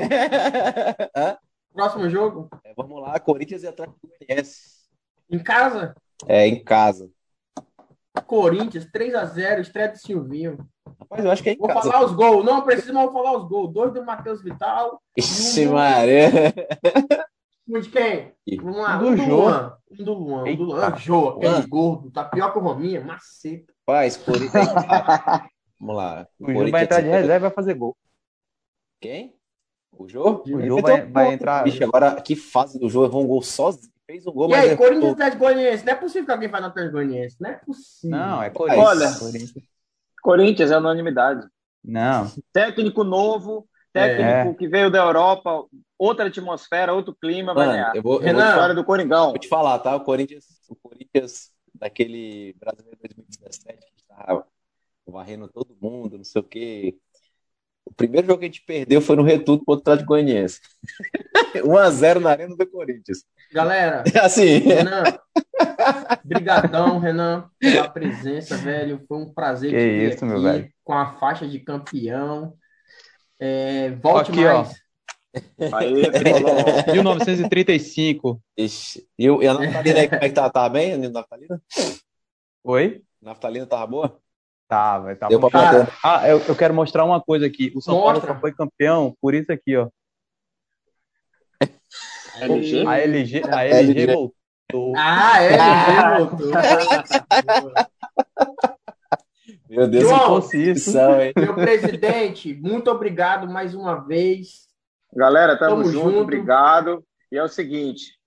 Hã?
Próximo jogo?
É, vamos lá, Corinthians e Atlético Goianiense.
Em casa?
É, em casa.
Corinthians, 3x0, estreia do Silvinho.
Rapaz, eu acho que é em
Vou
casa.
falar os gols. Não preciso mais falar os gols. Dois do Matheus Vital.
Ixi, Maria.
Um de quem? Vamos lá.
Do
Um do. Luan. Um do Luan. Um do Luan.
Eita.
Jô, aquele
Luan.
gordo. Tá pior que o Rominha. Maceta.
Rapaz, Corinthians. (laughs) Vamos lá.
O Jô vai entrar de reserva e vai fazer gol.
Quem? O Jô?
O Jô vai,
um
vai entrar.
Bicho, agora que fase do Jô errou um gol sozinho. Fez um gol,
E
mas
aí,
errou.
Corinthians e Atlético Goianiense. Não é possível que alguém no Atlético Goianiense. Não é possível.
Não, é Corinthians.
Olha.
Corinthians.
Corinthians é unanimidade.
Não,
Técnico novo, técnico que veio da Europa, outra atmosfera, outro clima, vai
Mano, eu vou, eu vou
Renan.
te
Vitória do Coringão.
Vou te falar, tá? O Corinthians, o Corinthians daquele brasileiro 2017 que estava varrendo todo mundo, não sei o quê. O primeiro jogo que a gente perdeu foi no retudo contra o Atlético Goianiense. (laughs) 1x0 na arena do Corinthians.
Galera, (laughs)
Assim,
Renan. Brigadão, Renan, pela presença, velho. Foi um prazer
Que
te ter
isso, meu
aqui
velho.
com a faixa de campeão. É, volte
Aqui, ó.
mais.
Aí, (laughs) tricolor.
1935.
ixi. e, o- e a Naftalina aí, como é que tá? Tá bem, a Naftalina?
Oi?
Naftalina tava boa?
Tá, vai tá
Deu pra bater.
Ah, eu, eu quero mostrar uma coisa aqui. O São Paulo
Mostra.
só foi campeão por isso aqui, ó.
LG?
A LG, a
LG.
LG voltou.
Ah, é, ele voltou.
Meu Deus,
João,
que
fosse isso.
posição, hein?
Meu presidente, muito obrigado mais uma vez.
Galera, tamo,
Tamo
junto,
junto.
obrigado. E é o seguinte,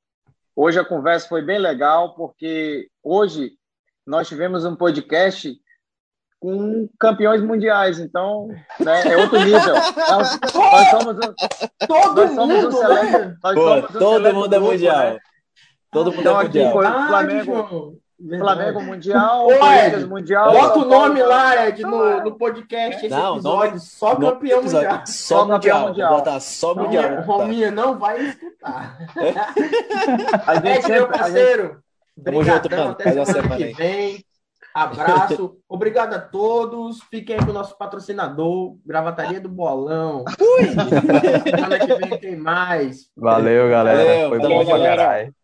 hoje a conversa foi bem legal, porque hoje nós tivemos um podcast com campeões mundiais, então né, é outro nível. Nós, nós somos um,
Todo
nós somos
mundo,
um seleto,
né?
nós
Pô,
somos um
todo mundo é
grupo,
mundial.
né?
Todo mundo
Então
é
aqui
mundial.
foi
Ah,
Flamengo. Flamengo Mundial, Corinthians Mundial.
Bota o nome lá, Ed, no, no podcast, esse
Não,
episódio,
nome-
só campeão mundial.
Só mundial.
mundial.
Botar só mundial.
Rominha,
Tá.
Rominha não vai escutar. (laughs)
A gente
Ed, meu
sempre,
parceiro,
Tamo junto, mano.
até
Faz uma
semana
aí.
vem. Abraço. Obrigado a todos. Fiquem aí com o nosso patrocinador, Gravataria do Bolão. Semana que vem tem mais.
Valeu, galera.
Valeu,
Foi
valeu,
bom pra caralho.